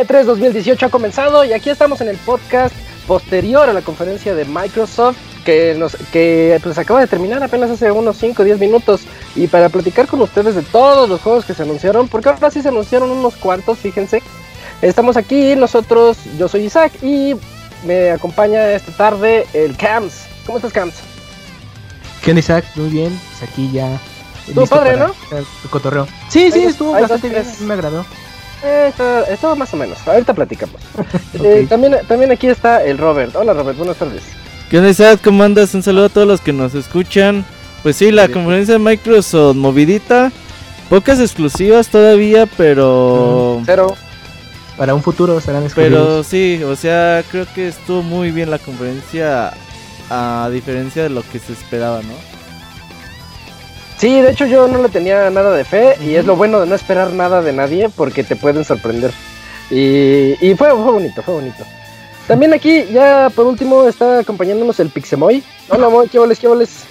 E3 2018 ha comenzado y aquí estamos en el podcast posterior a la conferencia de Microsoft que nos que pues acaba de terminar apenas hace unos 5 o 10 minutos y para platicar con ustedes de todos los juegos que se anunciaron, porque ahora sí se anunciaron unos cuantos, fíjense. Estamos aquí nosotros, yo soy Isaac y me acompaña esta tarde el Cams. ¿Cómo estás, Cams? ¿Qué onda, Isaac? Muy bien, pues aquí ya. Estuvo listo padre, ¿no? Tu cotorreo. Sí, sí, estuvo bastante bien, me agradó. Eh, está, está más o menos, ahorita platicamos. Eh, también, también aquí está el Robert. Hola Robert, buenas tardes. ¿Qué onda, Isaac? ¿Cómo andas? Un saludo a todos los que nos escuchan. Pues sí, la conferencia de Microsoft movidita. Pocas exclusivas todavía, pero... Cero. Para un futuro serán Pero exclusivos. sí, o sea, creo que estuvo muy bien la conferencia a diferencia de lo que se esperaba, ¿no? Sí, de hecho yo no le tenía nada de fe y es lo bueno de no esperar nada de nadie porque te pueden sorprender. Y, y fue, fue bonito, fue bonito. También aquí, ya por último, está acompañándonos el Pixemoy. Hola, Moy, ¿qué voles, qué voles?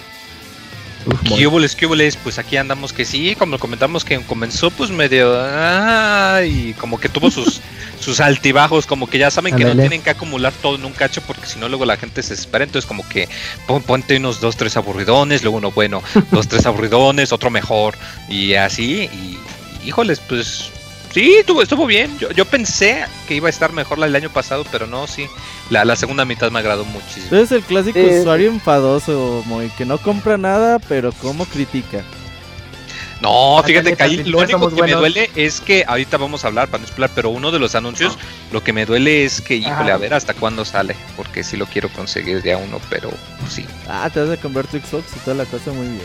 ¿Qué huboles, qué? Pues aquí andamos que sí, como comentamos que comenzó pues medio... ah, y como que tuvo sus, sus altibajos, como que ya saben que no tienen que acumular todo en un cacho porque si no luego la gente se espera, entonces como que pon- ponte unos dos, tres aburridones, luego uno bueno, dos, tres aburridones, otro mejor y así, y híjoles, pues sí, estuvo, estuvo bien, yo, yo pensé que iba a estar mejor la del año pasado, pero no, sí, la, la segunda mitad me agradó muchísimo. Eres el clásico Sí. usuario enfadoso, Moy, que no compra nada, pero como critica. No, fíjate que ahí lo único que me duele es que ahorita vamos a hablar para no explorar, pero uno de los anuncios, lo que me duele es que, híjole, Ah. a ver hasta cuándo sale, porque sí lo quiero conseguir ya uno, pero pues, sí. Ah, te vas a comprar tu Xbox y toda la cosa muy bien.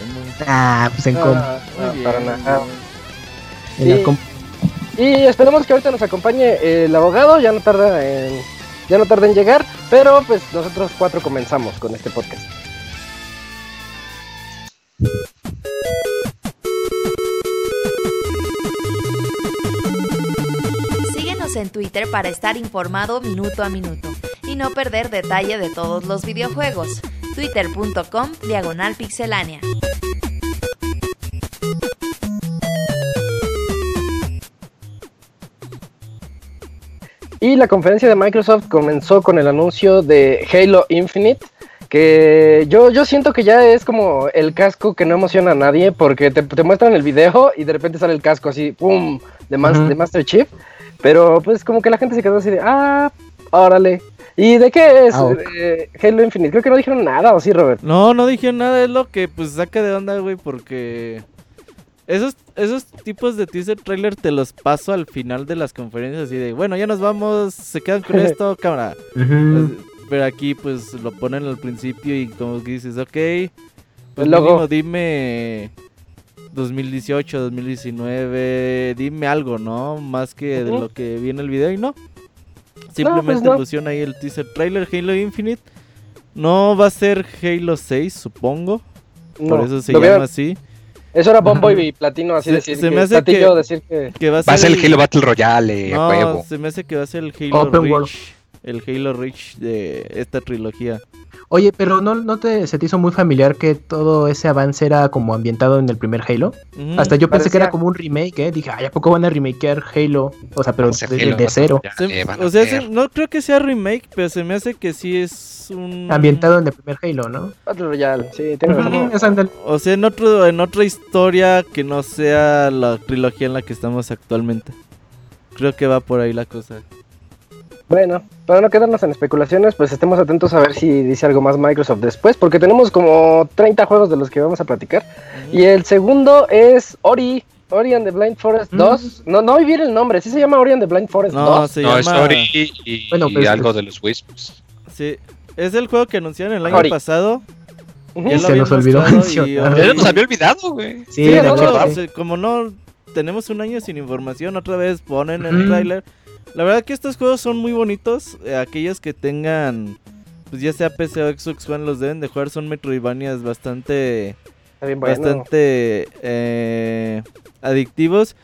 Ah, pues en com- Ah, Muy ah, bien, para nada. en la Y esperemos que ahorita nos acompañe el abogado, ya no tarda en, ya no tarda en llegar, pero pues nosotros cuatro comenzamos con este podcast. Síguenos en Twitter para estar informado minuto a minuto y no perder detalle de todos los videojuegos. Twitter.com Diagonal Pixelánea. Y la conferencia de Microsoft comenzó con el anuncio de Halo Infinite, que yo, yo siento que ya es como el casco que no emociona a nadie, porque te, te muestran el video y de repente sale el casco así, ¡pum!, de, de Master Chief, pero pues como que la gente se quedó así de, ¡ah, órale! ¿Y de qué es Ah, ok. eh, Halo Infinite? Creo que no dijeron nada, ¿o sí, Robert? No, no dije nada, es lo que pues saca de onda, güey, porque esos, esos tipos de teaser trailer te los paso al final de las conferencias así de, bueno, ya nos vamos, se quedan con esto, cámara. Ujú. Pero aquí pues lo ponen al principio y como que dices, ok, pues mínimo dime 2018, 2019, dime algo, ¿no? Más que de lo que viene el video y no. Simplemente pues no. pusieron ahí el teaser trailer Halo Infinite. No va a ser Halo 6, supongo. No, por eso se llama vieron- así. Eso era Bombo y Platino, así Se- decir, se que, me hace que- decir que... Que va a ser, Va a ser el Halo Battle Royale, a No, huevo. se me hace que va a ser el Halo Open Reach. World. El Halo Reach de esta trilogía. Oye, pero ¿no, no te, se te hizo muy familiar que todo ese avance era como ambientado en el primer Halo? Hasta yo pensé que era como un remake, ¿eh? Dije, ay, ¿a poco van a remakear Halo? O sea, pero ser de, Halo de Battle cero. Se- o sea, se- no creo que sea remake, pero se me hace que sí es un... Ambientado en el primer Halo, ¿no? Battle Royale, sí, tiene razón. Ujú, o sea, ándale. O sea, en, otro, en otra historia que no sea la trilogía en la que estamos actualmente. Creo que va por ahí la cosa. Bueno, para no quedarnos en especulaciones, pues estemos atentos a ver si dice algo más Microsoft después, porque tenemos como 30 juegos de los que vamos a platicar. Y el segundo es Ori, Ori and the Blind Forest Mm. 2. No, no vi bien el nombre, sí se llama Ori and the Blind Forest No, 2. se no, es llama... Ori y, Bueno, y pues, algo pues- de los Wisps. Sí, es el juego que anunciaron el año Ori. pasado. Ya Se nos olvidó y mencionar. hoy- Ya nos había olvidado, güey. Sí, Sí, de no, como no tenemos un año sin información, otra vez ponen el tráiler. La verdad que estos juegos son muy bonitos. eh, aquellos que tengan, pues ya sea PC o Xbox One, los deben de jugar. Son Metroidvanias bastante, bueno. bastante eh, adictivos.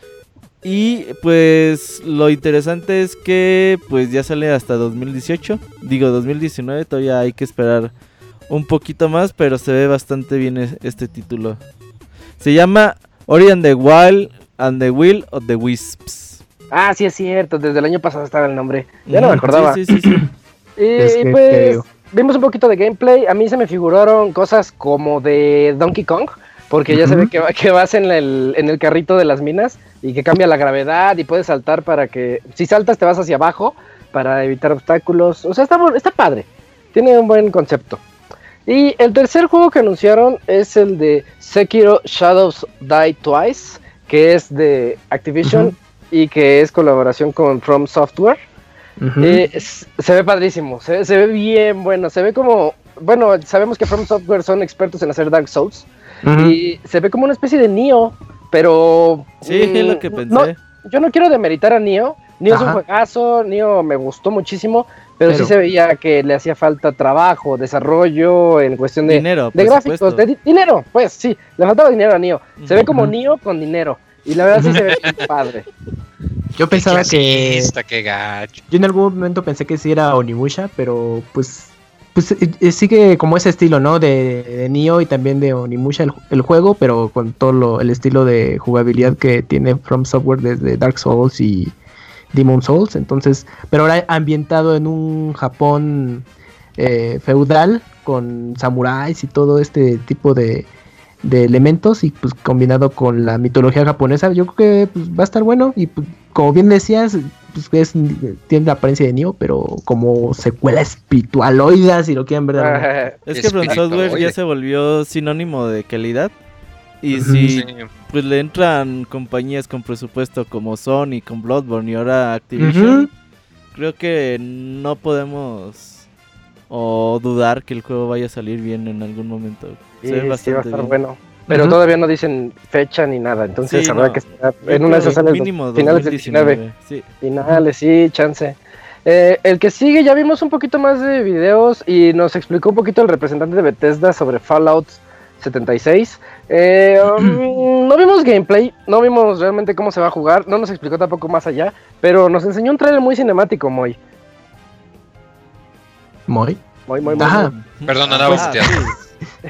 Y pues lo interesante es que pues ya sale hasta 2018. Digo 2019, todavía hay que esperar un poquito más, pero se ve bastante bien es- este título. Se llama Ori and the Wild and the Will of the Wisps. Ah, sí es cierto, desde el año pasado estaba el nombre. Ya no me acordaba. Sí, sí, sí, sí. Y Es que te pues vimos un poquito de gameplay. A mí se me figuraron cosas como de Donkey Kong, porque ya se ve que, va- que vas en el, en el carrito de las minas y que cambia la gravedad y puedes saltar para que... Si saltas te vas hacia abajo para evitar obstáculos. O sea, está, está padre. Tiene un buen concepto. Y el tercer juego que anunciaron es el de Sekiro Shadows Die Twice, que es de Activision. Y que es colaboración con From Software. Eh, es- se ve padrísimo, se, se ve bien bueno, se ve como, bueno, sabemos que From Software son expertos en hacer Dark Souls y se ve como una especie de Nioh, pero... Sí, es mm, lo que pensé. no, yo no quiero demeritar a Nioh, Nioh es un Ajá. juegazo, Nioh me gustó muchísimo, pero, sí se veía que le hacía falta trabajo, desarrollo en cuestión de, Dinero, de gráficos, supuesto. de di- dinero, pues sí, le faltaba dinero a Nioh, se ve como. Nioh con dinero y la verdad sí se ve padre. Yo pensaba que. Está que gacho. Yo en algún momento pensé que sí era Onimusha, pero pues. Pues eh, eh, sigue como ese estilo, ¿no? De, de Nioh y también de Onimusha el, el juego, pero con todo lo- el estilo de jugabilidad que tiene From Software desde Dark Souls y Demon Souls. Entonces, pero ahora ambientado en un Japón eh, feudal con samuráis y todo este tipo de, de elementos y pues combinado con la mitología japonesa, yo creo que pues, va a estar bueno y pues, como bien decías, pues, es- tiene la apariencia de Nioh, pero como secuela espiritualoida, si lo quieren ver. Es que From Software ya se volvió sinónimo de calidad. Y si Sí. pues le entran compañías con presupuesto como Sony, con Bloodborne y ahora Activision, creo que no podemos o dudar que el juego vaya a salir bien en algún momento. Sí, Se ve sí, va a estar bien. bueno. Pero todavía no dicen fecha ni nada, entonces Sí, habrá no. que esperar. Yo En una de esas sale el mínimo finales del 19. 2019. Sí. Finales, sí, chance. Eh, el que sigue, ya vimos un poquito más de videos y nos explicó un poquito el representante de Bethesda sobre Fallout 76. Eh, um, no vimos gameplay, no vimos realmente cómo se va a jugar, no nos explicó tampoco más allá, pero nos enseñó un trailer muy cinemático, Moy. Moy. Muy, muy. Ajá. Perdón, andaba Ah, sí.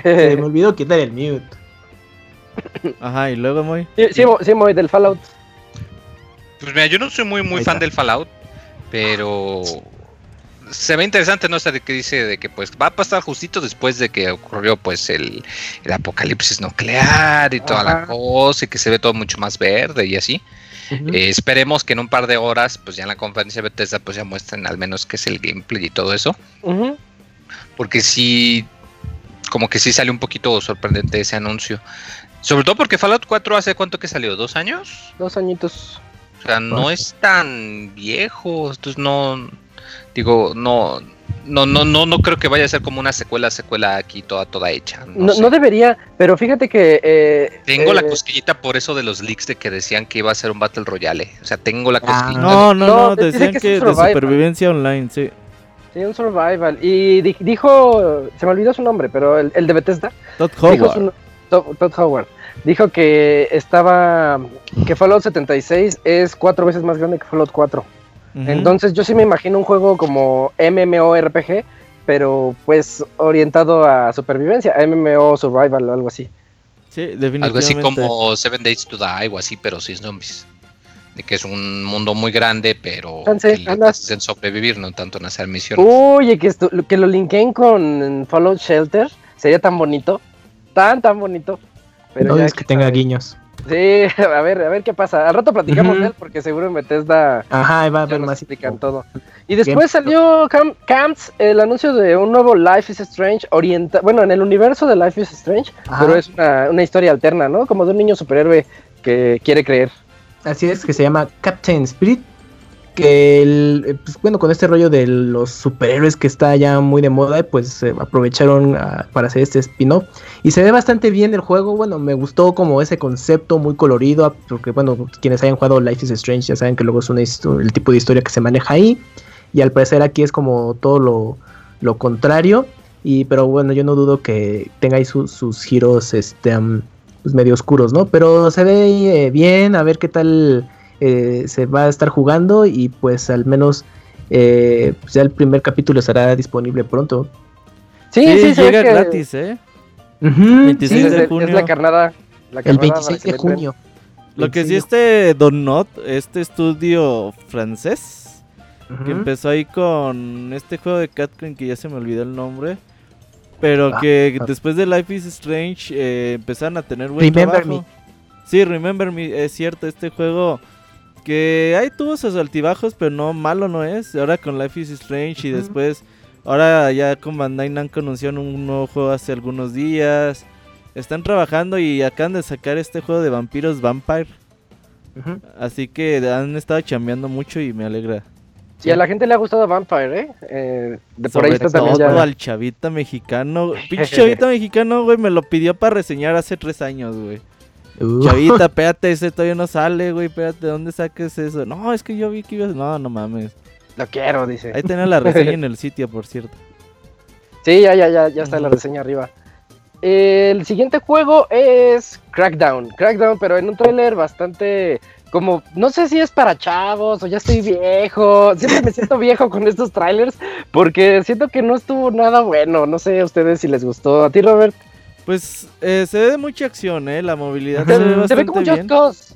Se me olvidó quitar el mute. Ajá, y luego muy. sí, sí, sí, Moy, del Fallout. Pues mira, yo no soy muy, muy fan del Fallout, pero se ve interesante, ¿no? O sea, de que dice de que pues va a pasar justito después de que ocurrió pues el, el apocalipsis nuclear y toda la cosa y que se ve todo mucho más verde y así. Eh, esperemos que en un par de horas, pues ya en la conferencia de Bethesda, pues ya muestren al menos qué es el gameplay y todo eso. Porque sí, como que sí salió un poquito sorprendente ese anuncio. Sobre todo porque Fallout 4 hace cuánto que salió, ¿dos años? Dos añitos. O sea, no es tan viejo. Entonces no, digo, no, no, no, no, no creo que vaya a ser como una secuela, secuela aquí toda, toda hecha. No, No, sé. no debería, pero fíjate que... eh, Tengo la eh, cosquillita por eso de los leaks de que decían que iba a ser un Battle Royale. O sea, tengo la Ah. cosquillita. No, no, No, no, dice decían que de supervivencia online, sí. Sí, un survival. Y di- dijo, se me olvidó su nombre, pero el, el de Bethesda, Todd dijo Howard. su- Todd, Todd Howard, dijo que estaba, que Fallout 76 es cuatro veces más grande que Fallout 4. Ujú. Entonces yo sí me imagino un juego como MMORPG, pero pues orientado a supervivencia, MMO Survival o algo así. Sí, definitivamente. Algo así como Seven Days to Die o así, pero sin zombies. De que es un mundo muy grande, pero Chance, que andas. en sobrevivir, no tanto en hacer misiones. Oye, que, esto, que lo linkeen con Fallout Shelter, sería tan bonito, tan, tan bonito. Pero no ya es que tenga sabe. guiños. Sí, a ver, a ver qué pasa. Al rato platicamos de él porque seguro en Bethesda Ajá, va a haber más. explican todo. Y después salió Cam- Camps, el anuncio de un nuevo Life is Strange, orienta bueno, en el universo de Life is Strange, Ajá. pero es una, una historia alterna, ¿no? Como de un niño superhéroe que quiere creer. Así es, que se llama Captain Spirit. que el, eh, pues, bueno, con este rollo de los superhéroes que está ya muy de moda, pues eh, aprovecharon ah, para hacer este spin-off. Y se ve bastante bien el juego, bueno, me gustó como ese concepto muy colorido, ah, porque bueno, quienes hayan jugado Life is Strange ya saben que luego es una el tipo de historia que se maneja ahí. Y al parecer aquí es como todo lo, lo contrario. Y pero bueno, yo no dudo que su- sus giros este, pues, medio oscuros, ¿no? Pero se ve eh, bien, a ver qué tal eh, se va a estar jugando y pues al menos eh, pues, ya el primer capítulo estará disponible pronto. Sí, Sí, sí, llega que- gratis, ¿eh? Ujú, 26 sí, de junio. es la carnada. la el carnada 26 de junio. Lo que sí 26 este Donut, este estudio francés, que empezó ahí con este juego de Catcoin que ya se me olvidó el nombre, pero Ah, que ah. después de Life is Strange eh, empezaron a tener buen Remember trabajo. Sí, Remember Me, es cierto, este juego que ahí tuvo sus altibajos, pero no malo no es. Ahora con Life is Strange y después, ahora ya con Bandai Namco anunciaron un nuevo juego hace algunos días. Están trabajando y acaban de sacar este juego de vampiros Vampire. Así que han estado chambeando mucho y me alegra. Y a la gente le ha gustado Vampire, ¿eh? Eh, de por ahí está también todo ya. al chavita mexicano. Pinche chavita mexicano, güey, me lo pidió para reseñar hace tres años, güey. Uh, Chavita, espérate, ese todavía no sale, güey, espérate, ¿de dónde saques eso? No, es que yo vi que ibas... No, no mames. Lo quiero, dice. Ahí tenés la reseña en el sitio, por cierto. Sí, ya, ya, ya, ya está la reseña arriba. El siguiente juego es Crackdown. Crackdown, pero en un tráiler bastante como, no sé si es para chavos o ya estoy viejo. Siempre me siento viejo con estos trailers porque siento que no estuvo nada bueno. No sé a ustedes si les gustó. A ti, Robert. Pues eh, se ve de mucha acción, ¿eh? La movilidad se ve Se ve bastante como bien. Just Cause.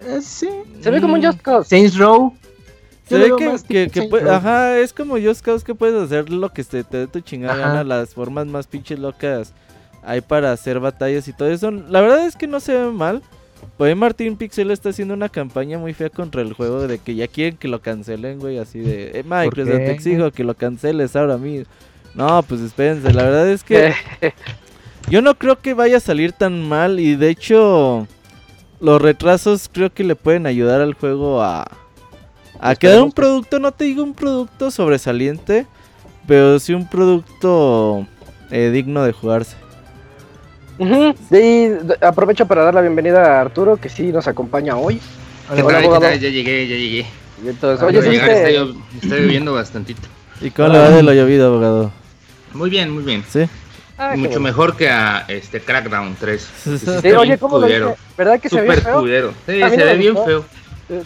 eh, sí. Se ve como un Mm, Just Cause. Saints Row. Se Yo ve que, que, ajá, es como Just Cause que puedes hacer lo que se te dé tu chingada Ajá. gana, las formas más pinches locas hay para hacer batallas y todo eso. La verdad es que no se ve mal. Pues Martín Pixel está haciendo una campaña muy fea contra el juego de que ya quieren que lo cancelen, güey, así de, eh, Microsoft, te exijo que lo canceles ahora mismo. No, pues espérense, la verdad es que yo no creo que vaya a salir tan mal y de hecho los retrasos creo que le pueden ayudar al juego a, a quedar un producto, no te digo un producto sobresaliente, pero sí un producto eh, digno de jugarse. Ujú. Y d- aprovecho para dar la bienvenida a Arturo, que sí nos acompaña hoy. ¿Qué Hola, tal? ¿Qué abogado. tal? Ya llegué, ya llegué. Y entonces, Ah, oye, de ¿sí llegar, está, está lloviendo bastantito. ¿Y cómo le va de lo llovido, abogado? Muy bien, muy bien. ¿Sí? Ah, Mucho mejor que a este Crackdown 3. Sí, Sí, oye, ¿cómo lo viste? ¿Verdad que se ve Super feo? Sí, mí se ve bien feo. Eh,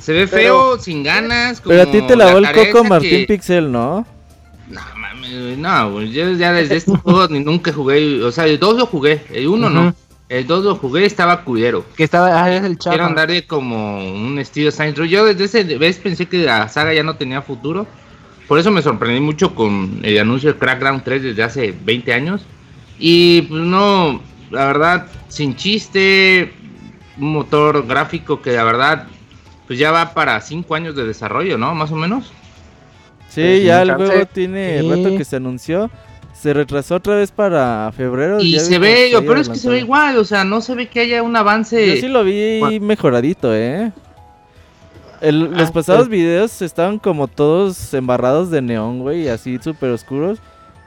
Se ve pero- feo, sin ganas. Pero a como ti te lavó el tarea coco Martín que- Pixel, ¿no? No, mames, no, yo ya desde este juego ni nunca jugué. O sea, el 2 lo jugué, el 1 Ujú. no. El 2 lo jugué, estaba culero. Que estaba, ah, es el chavo. Quiero darle como un estilo Saints Row. Yo desde ese vez pensé que la saga ya no tenía futuro. Por eso me sorprendí mucho con el anuncio de Crackdown 3 desde hace 20 años. Y pues no, la verdad, sin chiste, un motor gráfico que la verdad, pues ya va para 5 años de desarrollo, ¿no? Más o menos. Sí, Pues, ya el juego tiene Sí. rato que se anunció. Se retrasó otra vez para febrero. Y se ve, lo peor es que se ve igual, o sea, no se ve que haya un avance. Yo sí lo vi mejoradito, ¿eh? El- los Ah, pasados videos estaban como todos embarrados de neón, güey, así súper oscuros.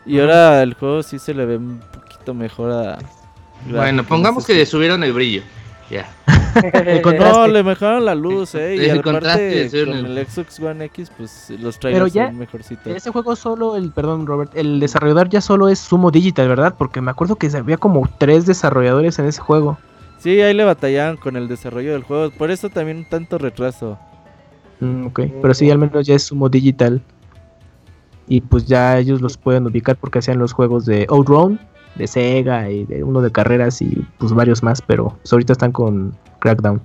Y ahora el juego sí se le ve un poquito mejor a... Bueno, pongamos que le subieron el brillo. Ya. El No, le mejoraron la luz, eh. Y El aparte contraste, sí, con el- el Xbox One X, pues los trailers ya- son mejorcitos. Ese juego solo, el, perdón Robert, el desarrollador ya solo es Sumo Digital, ¿verdad? Porque me acuerdo que había como tres desarrolladores en ese juego. Sí, ahí le batallaban con el desarrollo del juego. Por eso también tanto retraso. Mm, ok, pero sí, al menos ya es Sumo Digital. Y pues ya ellos los pueden ubicar porque hacían los juegos de Outrun, de Sega y de uno de carreras y pues varios más, pero pues ahorita están con Crackdown.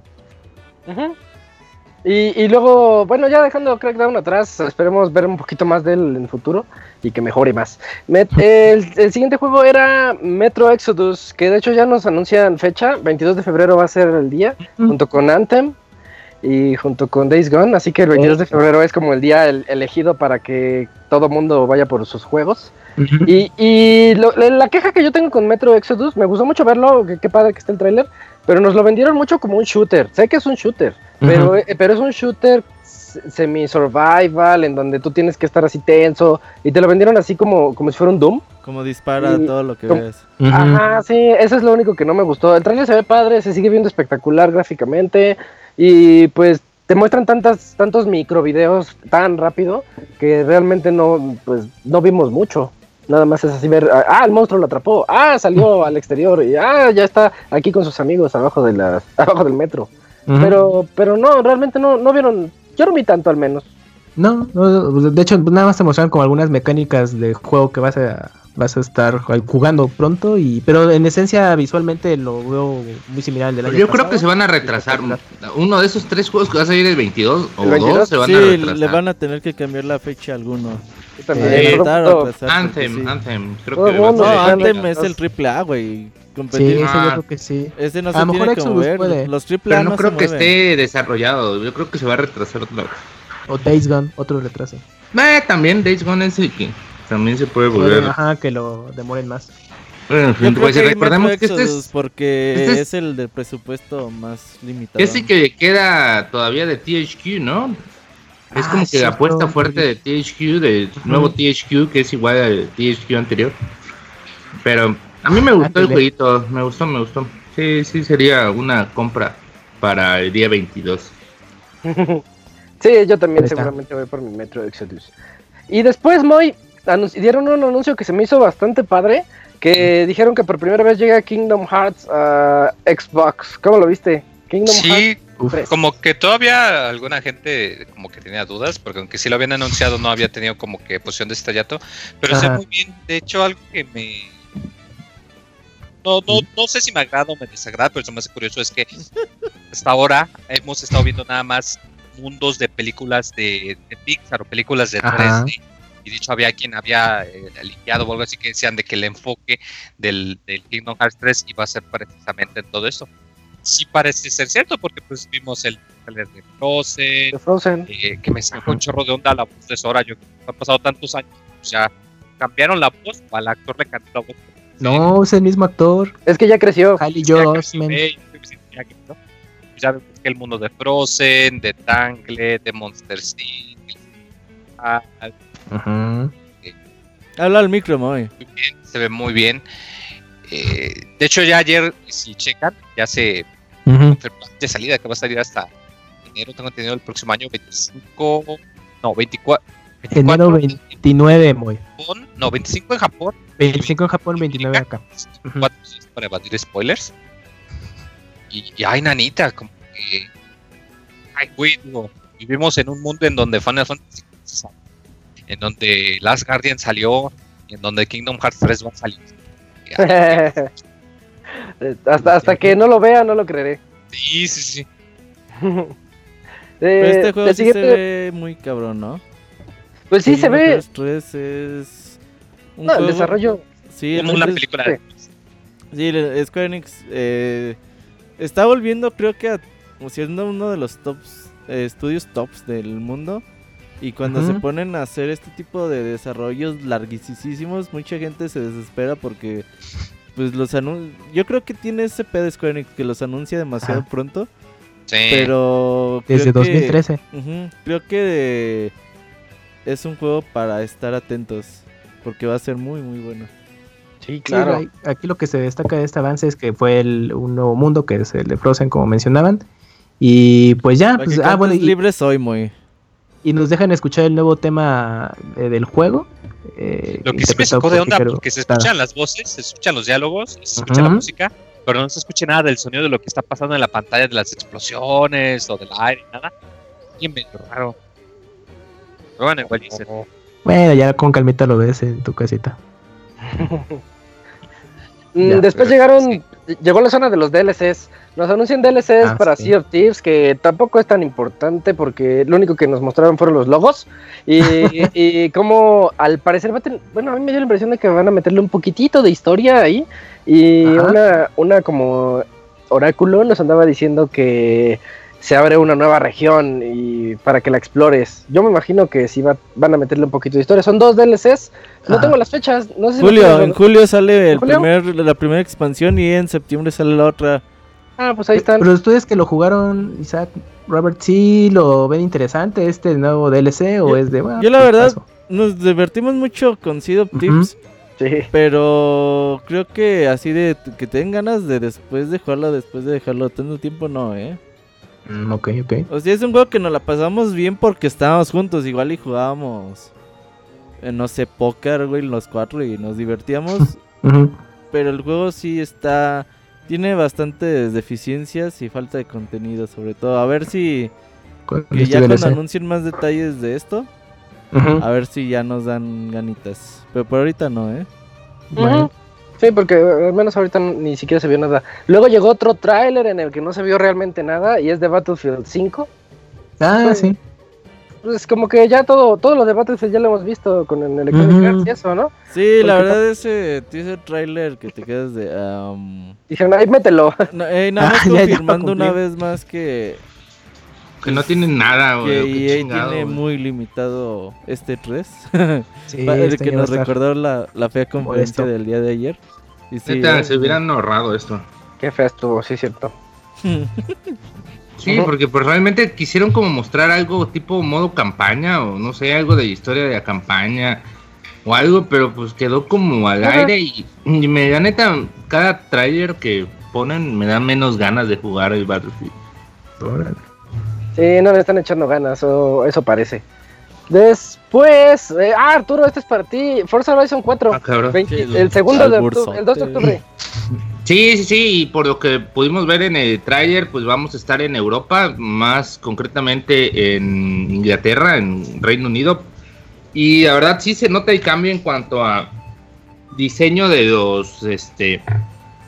Y, y luego, bueno, ya dejando Crackdown atrás, esperemos ver un poquito más de él en el futuro y que mejore más. Met- el, el siguiente juego era Metro Exodus, que de hecho ya nos anuncian fecha, 22 de febrero va a ser el día, junto con Anthem y junto con Days Gone, así que el 22 de febrero es como el día el- elegido para que todo mundo vaya por sus juegos. Y, y lo- la queja que yo tengo con Metro Exodus, me gustó mucho verlo, que- qué padre que está el tráiler, pero nos lo vendieron mucho como un shooter. Sé que es un shooter, eh, pero es un shooter semi-survival, en donde tú tienes que estar así tenso, y te lo vendieron así como, como si fuera un Doom. Como dispara Y- todo lo que como- ves. Ujú. Ajá, sí, eso es lo único que no me gustó. El trailer se ve padre, se sigue viendo espectacular gráficamente, y pues te muestran tantas, tantos microvideos tan rápido que realmente no, pues, no vimos mucho. Nada más es así ver, ah, el monstruo lo atrapó, ah, salió al exterior, y ah, ya está aquí con sus amigos abajo de las, abajo del metro. Pero, pero no, realmente no, no vieron, yo no vi tanto al menos. No, no, de hecho nada más te mostraron como algunas mecánicas de juego que vas a vas a estar jugando pronto y pero en esencia visualmente lo veo muy similar al del año Yo creo que se van a retrasar. Uno de esos tres juegos que va a salir el 22 o ¿El 22? dos se van Sí, a retrasar. le van a tener que cambiar la fecha a alguno. También, porque Anthem, sí. Anthem, creo que No, ser- Anthem es el triple A, güey. Sí, Competir. ese Ah. yo creo que sí. Ese no A se lo tiene mejor que Exodus mover. puede. Los triple A Pero no no creo se que mueven. esté desarrollado. Yo creo que se va a retrasar otra vez. O Days Gone, otro retraso. Eh, también Days Gone es el que también se puede volver. Ajá, que lo demoren más. Bueno, en Yo fin, creo pues que recordemos que este es, porque este es- es... el del presupuesto más limitado. que este que queda todavía de THQ, ¿no? Es Ah, como que cierto. la apuesta fuerte de THQ, de nuevo THQ, que es igual al THQ anterior. Pero a mí me gustó el jueguito, me gustó, me gustó. Sí, sí, sería una compra para el día 22. Sí, yo también seguramente voy por mi Metro Exodus. Y después, Moy, dieron un anuncio que se me hizo bastante padre, que dijeron que por primera vez llega Kingdom Hearts a Xbox. ¿Cómo lo viste? Kingdom Sí, Hearts Uf. 3. como que todavía alguna gente como que tenía dudas, porque aunque sí lo habían anunciado, no había tenido como que posición de estrellato, pero sé muy bien. De hecho, algo que me... No, no, no sé si me agrada o me desagrada, pero lo más curioso es que hasta ahora hemos estado viendo nada más mundos de películas de, de Pixar o películas de Ajá. 3D. Y de hecho había quien había eh, limpiado o algo así que decían de que el enfoque del, del Kingdom Hearts 3 iba a ser precisamente en todo eso. Sí parece ser cierto porque pues vimos el trailer de Frozen, de Frozen. eh, que me sacó un chorro de onda la voz de Sora. Yo han pasado tantos años, pues ya cambiaron la voz, o al actor le cambió la voz. No, es el mismo actor, Es que ya creció. Creció, Osment. eh. Ya vemos que el mundo de Frozen, de Tangle, de Monster Inc. ah, Ajá. Habla al micro, muy bien, se ve muy bien. Eh, de hecho, ya ayer, si checan, ya se Ujú. confirmó de salida que va a salir hasta enero, tengo entendido, el próximo año, 25, no, 24. Enero 24 29, muy. Japón, no, 25 en Japón, 25 en Japón, 29 acá. Ujú. 4 para evadir spoilers. Y, y ay, nanita, como que. Ay, güey, digo, vivimos en un mundo en donde Final Fantasy en donde Last Guardian salió, y en donde Kingdom Hearts 3 va a salir. hasta, hasta que no lo vea, no lo creeré. Sí, sí, sí. Pero Eh, este juego sí siguiente- se ve muy cabrón, ¿no? Pues sí, se ve. Hearts 3 es. un No, el desarrollo. Sí, Como una es- película. sí. Sí, Square Enix eh, está volviendo, creo que, a, siendo uno de los tops, eh, estudios tops del mundo. Y cuando se ponen a hacer este tipo de desarrollos larguísimos, mucha gente se desespera porque, pues, los anuncios. Yo creo que tiene ese pedo Square Enix que los anuncia demasiado Ajá. pronto. Sí. Pero. Desde creo que- 2013. Ujú, creo que es un juego para estar atentos. Porque va a ser muy, muy bueno. Sí, claro. aquí lo que se destaca de este avance es que fue el, un nuevo mundo, que es el de Frozen, como mencionaban. Y pues ya, pues, que ah, bueno, y, libre soy muy. y nos dejan escuchar el nuevo tema eh, del juego. Eh, Lo que sí me sacó de onda, porque se escuchan las voces, se escuchan los diálogos, se escucha la música, pero no se escucha nada del sonido de lo que está pasando en la pantalla, de las explosiones o del aire, nada. Y medio raro. Pero bueno, igual dicen. Bueno, ya con calmita lo ves en tu casita. Mm, Ya, Después llegaron, llegó la zona de los DLCs. Nos anuncian DLCs Ah, para sí. Sea of Thieves, que tampoco es tan importante porque lo único que nos mostraron fueron los logos. Y, y como al parecer va a tener, bueno, a mí me dio la impresión de que van a meterle un poquitito de historia ahí. Y Ajá. una, una como oráculo nos andaba diciendo que se abre una nueva región y para que la explores. Yo me imagino que sí va, van a meterle un poquito de historia. Son dos DLCs. No Ajá. tengo las fechas. No sé si Julio, me- en julio sale el ¿Julio? primer, la primera expansión y en septiembre sale la otra. Ah, pues ahí están. Pero ustedes que lo jugaron, Isaac, Robert, ¿sí lo ven interesante este nuevo DLC o Yo- es de... "Ah, yo la pues, verdad- paso"? Nos divertimos mucho con Seed of. Tips, Sí. pero creo que así de que te den ganas de después de jugarlo, después de dejarlo tanto tiempo, no, ¿eh? Mm, ok, ok. O sea, es un juego que nos la pasamos bien porque estábamos juntos, igual y jugábamos, eh, no sé, póker, güey, los cuatro y nos divertíamos. Pero el juego sí está, tiene bastantes deficiencias y falta de contenido, sobre todo. A ver si, ¿Cuál que ya cuando anuncien más detalles de esto, a ver si ya nos dan ganitas. Pero por ahorita no, ¿eh? Bueno. Sí, porque eh, al menos ahorita ni siquiera se vio nada. Luego llegó otro tráiler en el que no se vio realmente nada y es de Battlefield 5. Ah, Pues, sí. Pues como que ya todo, todo lo de Battlefield ya lo hemos visto con el Electronic Ujú. Arts y eso, ¿no? Sí, la verdad ese teaser trailer que te quedas de... am, Dijeron, ahí mételo. no, eh, nada más Ah, confirmando una vez más que, Que no tienen nada, güey. que EA chingado, tiene güey. muy limitado este 3. Sí, este que nos recordó la, la fea conferencia del día de ayer. Y sí, Neta, eh, se hubieran ahorrado esto. Qué feo estuvo, sí, cierto. Sí, porque pues realmente quisieron como mostrar algo tipo modo campaña o no sé, algo de historia de la campaña o algo, pero pues quedó como al Ajá. aire y, y me da neta, cada trailer que ponen me da menos ganas de jugar el Battlefield. Órale. Sí, no le están echando ganas, o eso parece. Después, eh, ah, Arturo, este es para ti. Forza Horizon 4. Ah, cabrón. 20 Sí, el- segundo de octubre, el 2 de octubre. Sí, sí, sí, y por lo que pudimos ver en el tráiler, pues vamos a estar en Europa, más concretamente en Inglaterra, en Reino Unido. Y la verdad sí se nota el cambio en cuanto a diseño de los este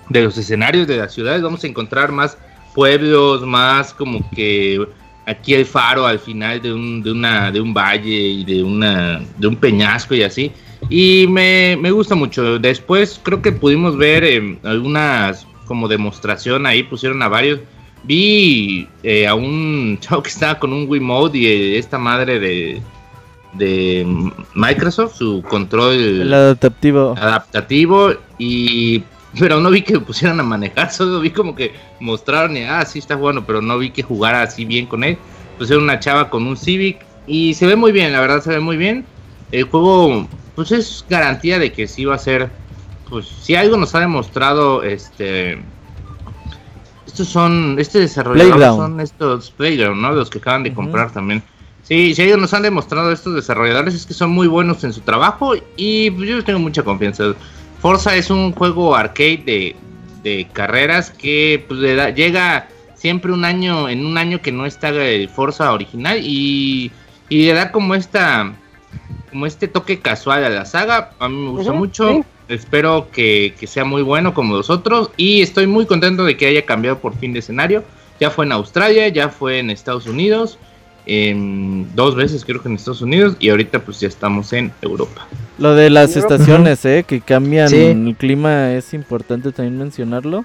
de los escenarios de las ciudades. Vamos a encontrar más pueblos, más como que aquí el faro al final de un, de una, de un valle y de una, de un peñasco y así. Y me, me gusta mucho. Después creo que pudimos ver eh, algunas como demostración ahí, pusieron a varios. Vi eh, a un chavo que estaba con un Wiimote y eh, esta madre de, de Microsoft, su control El adaptativo. adaptativo y pero no vi que pusieran a manejar, solo vi como que mostraron y ah, sí está jugando, pero no vi que jugara así bien con él. Pusieron una chava con un Civic y se ve muy bien, la verdad se ve muy bien. El juego pues es garantía de que sí va a ser pues si algo nos ha demostrado este estos son este desarrollador Playground. son estos Playground, ¿no? Los que acaban de comprar también. Sí, si ellos nos han demostrado estos desarrolladores es que son muy buenos en su trabajo y pues, yo tengo mucha confianza. Forza es un juego arcade de, de carreras que pues, le da- llega siempre un año, en un año que no está el Forza original y, y le da como esta como este toque casual a la saga. A mí me gusta mucho. sí. Espero que, que sea muy bueno como los otros y estoy muy contento de que haya cambiado por fin de escenario. Ya fue en Australia, ya fue en Estados Unidos, em, dos veces creo que en Estados Unidos y ahorita pues ya estamos en Europa. Lo de las Ujú. estaciones, ¿eh? Que cambian Sí. el clima, es importante también mencionarlo.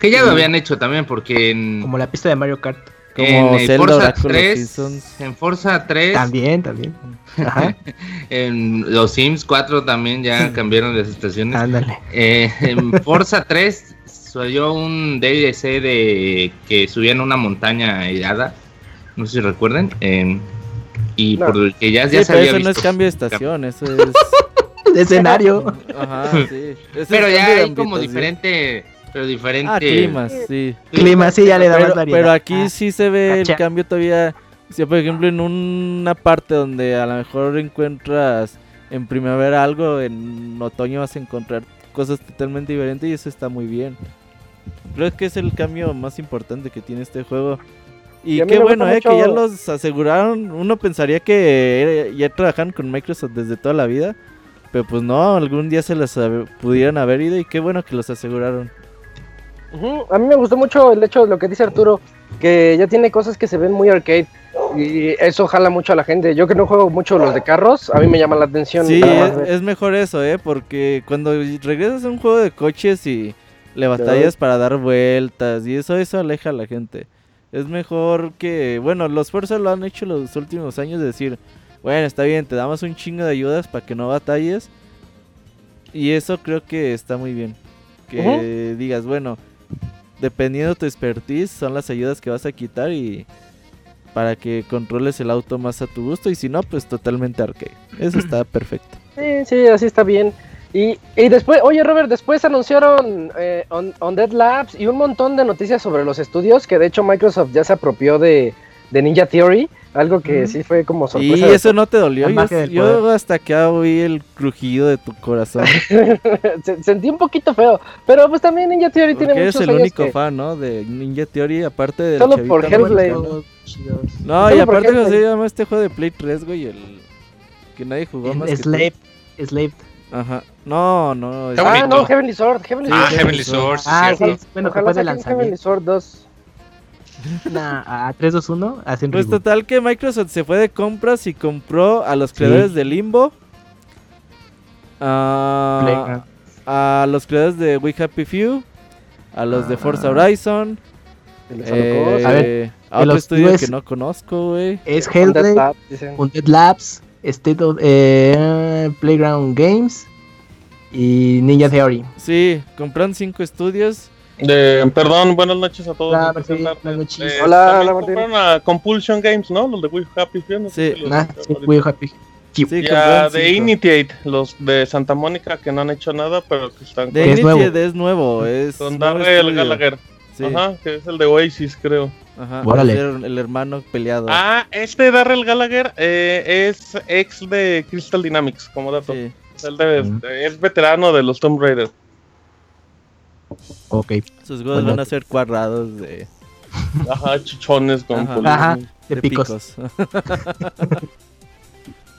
Que ya lo Sí. habían hecho también porque en, Como la pista de Mario Kart. Como en el Zelda Forza Oráculo 3, Seasons. en Forza 3, También, también. Ajá, en los Sims 4 también ya cambiaron las estaciones. ándale. Eh, en Forza 3 salió un DLC de que subían una montaña helada, no sé si recuerden, eh, y No. por el que ya, Sí, ya se pero había eso no es cambio de estación, eso es... De escenario. Ajá, sí. Eso Pero ya hay como diferente, pero diferente. Ah, climas, sí. Clima, sí, ya le da más Pero, variedad. pero aquí Ah, sí se ve cacha. el cambio todavía. Si por ejemplo en una parte donde a lo mejor encuentras en primavera algo, en otoño vas a encontrar cosas totalmente diferentes y eso está muy bien. Creo que es el cambio más importante que tiene este juego. Y, qué bueno, eh, que ya los aseguraron. Uno pensaría que era- ya trabajan con Microsoft desde toda la vida. Pero pues no, algún día se les pudieran haber ido y qué bueno que los aseguraron. A mí me gustó mucho el hecho de lo que dice Arturo, que ya tiene cosas que se ven muy arcade. Y eso jala mucho a la gente. Yo que no juego mucho los de carros, a mí me llama la atención. Sí, es mejor eso, ¿eh? Porque cuando regresas a un juego de coches y le batallas para dar vueltas y eso, eso aleja a la gente. Es mejor que, bueno, los Forza lo han hecho los últimos años, de decir, bueno, está bien, te damos un chingo de ayudas para que no batalles. Y eso creo que está muy bien. Que digas, bueno, dependiendo de tu expertise, son las ayudas que vas a quitar y para que controles el auto más a tu gusto. Y si no, pues totalmente arcade. Eso está perfecto. Sí, sí, así está bien. Y, y después, oye Robert, después anunciaron eh, on, on Dead Labs y un montón de noticias sobre los estudios, que de hecho Microsoft ya se apropió de, de Ninja Theory, algo que sí fue como Y sorpresa. de eso no te dolió. Yo, yo hasta que oí el crujido de tu corazón. Se- Sentí un poquito feo, pero pues también Ninja Theory tiene Porque eres muchos el años único que- fan, ¿no? De Ninja Theory, aparte del Solo por. Hellblade. No, y aparte Hellblade. se llama este juego de Play 3, güey, el que nadie jugó más que. Slave, Slave. Ajá. No, no. Está es- Ah, bonito. no, Heavenly Sword, Heavenly Ah, Sword. Heavenly Sword, sí, Ah, cierto. sí, bueno, Ojalá de Heavenly. Sword 2. Nah, a 3, 2, 1, hacen Pues reboot. total que Microsoft se fue de compras y compró a los creadores de Limbo. A, Playground. a los creadores de We Happy Few. A los de Forza Ah. Horizon. El eh, A ver, a otro estudio que no conozco, güey. Es Hellblade. Undead Labs, State of, eh, Playground Games y Ninja Theory. Sí, compraron cinco estudios. De, perdón, buenas noches a todos. Hola, Martín, buenas noches. Eh, Hola, hola, Martín. compraron a Compulsion Games, ¿no? Los de We Happy no sé Sí. si los- Ah, sí, muy happy. Sí, Y a compraron de. Initiate, los de Santa Mónica que no han hecho nada, pero que están De nuevo. Initiate es nuevo, es con Darrell. Gallagher. Sí, Ajá, que es el de Oasis, creo. ajá, Órale. el hermano peleado. Ah, este Darrell Gallagher eh, es ex de Crystal Dynamics, como dato. Sí. Mm. Es veterano de los Tomb Raider. Ok. Sus Bueno. van a ser cuadrados de, Ajá, chichones con Ajá. Ajá, de, de picos. picos.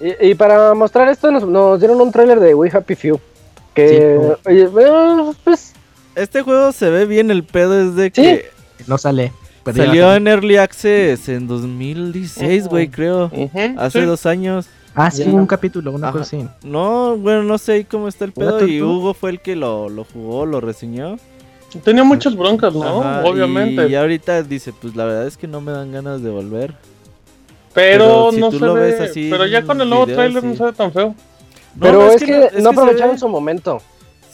Y, y para mostrar esto nos, nos dieron un tráiler de We Happy Few. Que, Sí. oye, bueno, pues, este juego se ve bien, el pedo es de Sí. que No sale. salió en Early Access en 2016, güey, creo. Hace sí. dos años. Ah, sí, Ya. un capítulo, una cosa así. No, bueno, no sé cómo está el pedo. ¿Tú, Y? Hugo fue el que lo, lo jugó, lo reseñó. Tenía muchas broncas, ¿no? Ajá, Obviamente. Y ahorita dice, pues la verdad es que no me dan ganas de volver. Pero, pero si no tú se lo ve. ves así pero ya con el nuevo video, trailer sí. no se ve tan feo. pero no, es, que, no se aprovecharon ve- su momento.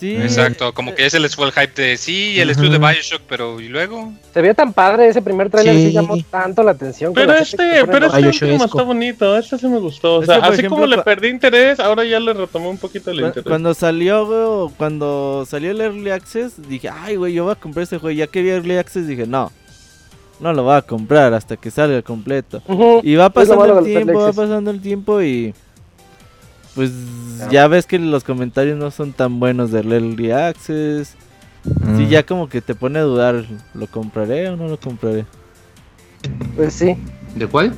Sí, Exacto, como que ese les fue el hype de sí, el estudio de Bioshock, pero ¿y luego? Se veía tan padre ese primer tráiler, sí. Sí. llamó tanto la atención. que Pero este, pero este Bioshock último está bonito, este sí me gustó. O sea, así ejemplo, como le perdí interés, ahora ya le retomé un poquito el interés. Cuando salió, güey, cuando salió el Early Access, dije, ay, güey, yo voy a comprar ese juego. Ya que vi Early Access, dije, no, no lo voy a comprar hasta que salga completo. Y va pasando el tiempo, va pasando el tiempo y... Pues ya ves que los comentarios no son tan buenos del Early Access. Sí, Mm. ya como que te pone a dudar, ¿lo compraré o no lo compraré? Pues sí, ¿De cuál?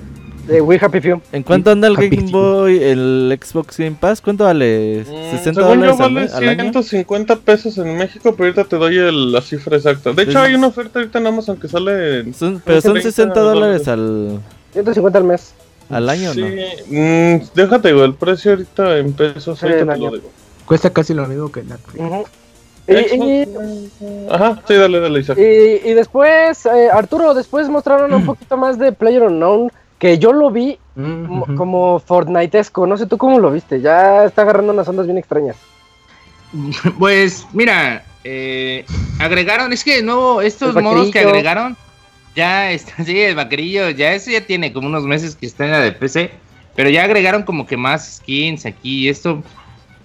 de We Happy Few. ¿En cuánto anda el Game. Boy, el Xbox Game Pass? ¿Cuánto vale? Mm, ¿60 según yo dólares al, vale al año? 150 pesos en México, pero ahorita te doy el- la cifra exacta. De hecho, hay una oferta ahorita en Amazon que sale en... Son- pero son 30 60 dólares al, 150 al mes. Al año, Sí, ¿no? mm, déjate, güey, el precio ahorita en pesos, Sí, ahorita te lo digo. Cuesta casi lo mismo que la Ujú. Y, y- Xbox, Ajá, sí, dale, dale, Isaac. y- y después, eh, Arturo, después mostraron un poquito más de Player Unknown, que yo lo vi mo- Ujú. como Fortniteesco. No sé tú cómo lo viste. Ya está agarrando unas ondas bien extrañas. Pues mira, eh, agregaron, es que de nuevo estos modos que agregaron, ya está, sí, el vaquerillo, ya eso ya tiene como unos meses que está en la de PC, pero ya agregaron como que más skins aquí y esto.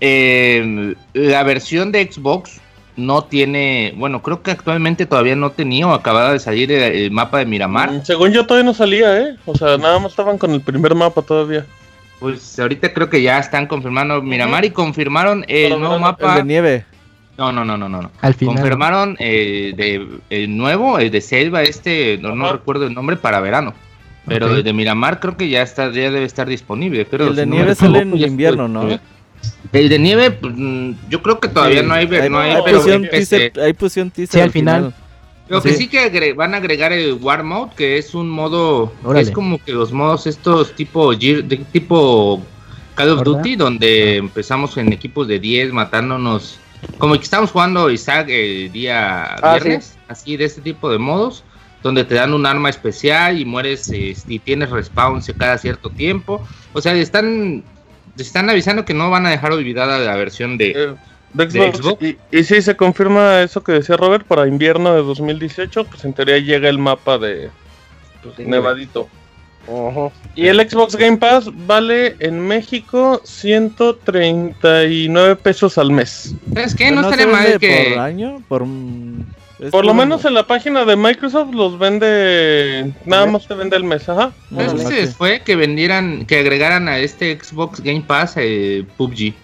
Eh, la versión de Xbox no tiene, bueno, creo que actualmente todavía no tenía o acababa de salir el, el mapa de Miramar. Mm, Según yo todavía no salía, ¿eh? O sea, nada más estaban con el primer mapa todavía. Pues ahorita creo que ya están confirmando Miramar y confirmaron el Pero nuevo no, El mapa. de nieve. No, no, no, no, no. no. Al final. Confirmaron eh, de, el nuevo, el de Selva, este, no, no recuerdo el nombre, para verano. Pero Ok. el de Miramar creo que ya está, ya debe estar disponible. Creo, el de si no nieve me sale en invierno, ¿no? El de nieve, pues, yo creo que todavía Sí, no hay, ver- ahí- no hay, ahí pero pusieron PC. teaser- ahí pusieron teaser Sí, al final. Lo que Sí. que agre- van a agregar el War Mode, que es un modo, Órale. es como que los modos estos tipo de tipo Call of ¿Verdad? Duty, donde empezamos en equipos de 10 matándonos, como que estamos jugando Isaac el día Ah, viernes, así de este tipo de modos, donde te dan un arma especial y mueres eh, y tienes respawns cada cierto tiempo. O sea, están, están avisando que no van a dejar olvidada la versión de, Eh, De ¿De Xbox. Xbox? Y, y sí, se confirma eso que decía Robert para invierno de 2018. Pues en teoría llega el mapa de pues, De Nevadito. Ujú. Y el Xbox Game Pass vale en México 139 pesos al mes. ¿Sabes qué? No se estaría mal que. ¿Por año? Por, es Por lo menos en la página de Microsoft los vende. Nada más te vende el mes, ajá. ¿Sabes qué se les fue? Que vendieran, que agregaran a este Xbox Game Pass eh, PUBG.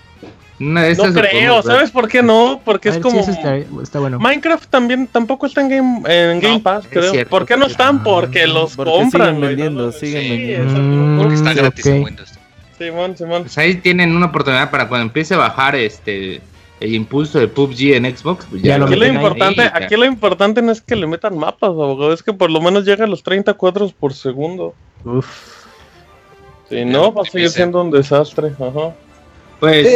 No creo. ¿sabes por qué no? Porque A es como. sí, eso está, está bueno. Minecraft también tampoco está en Game, en Game No, Pass, creo. cierto. ¿Por qué no están? Porque los Porque compran. siguen güey, vendiendo, ¿no? siguen Sí, vendiendo. Mm, Porque está gratis en ok. Windows. Simón, Simón. Pues ahí tienen una oportunidad para cuando empiece a bajar este el impulso de PUBG en Xbox. Pues Ya lo Aquí lo, ahí. importante, aquí lo importante no es que le metan mapas, abogado, es que por lo menos llega a los 30 cuadros por segundo. Uf. Si no, va a seguir siendo un desastre. Ajá. Pues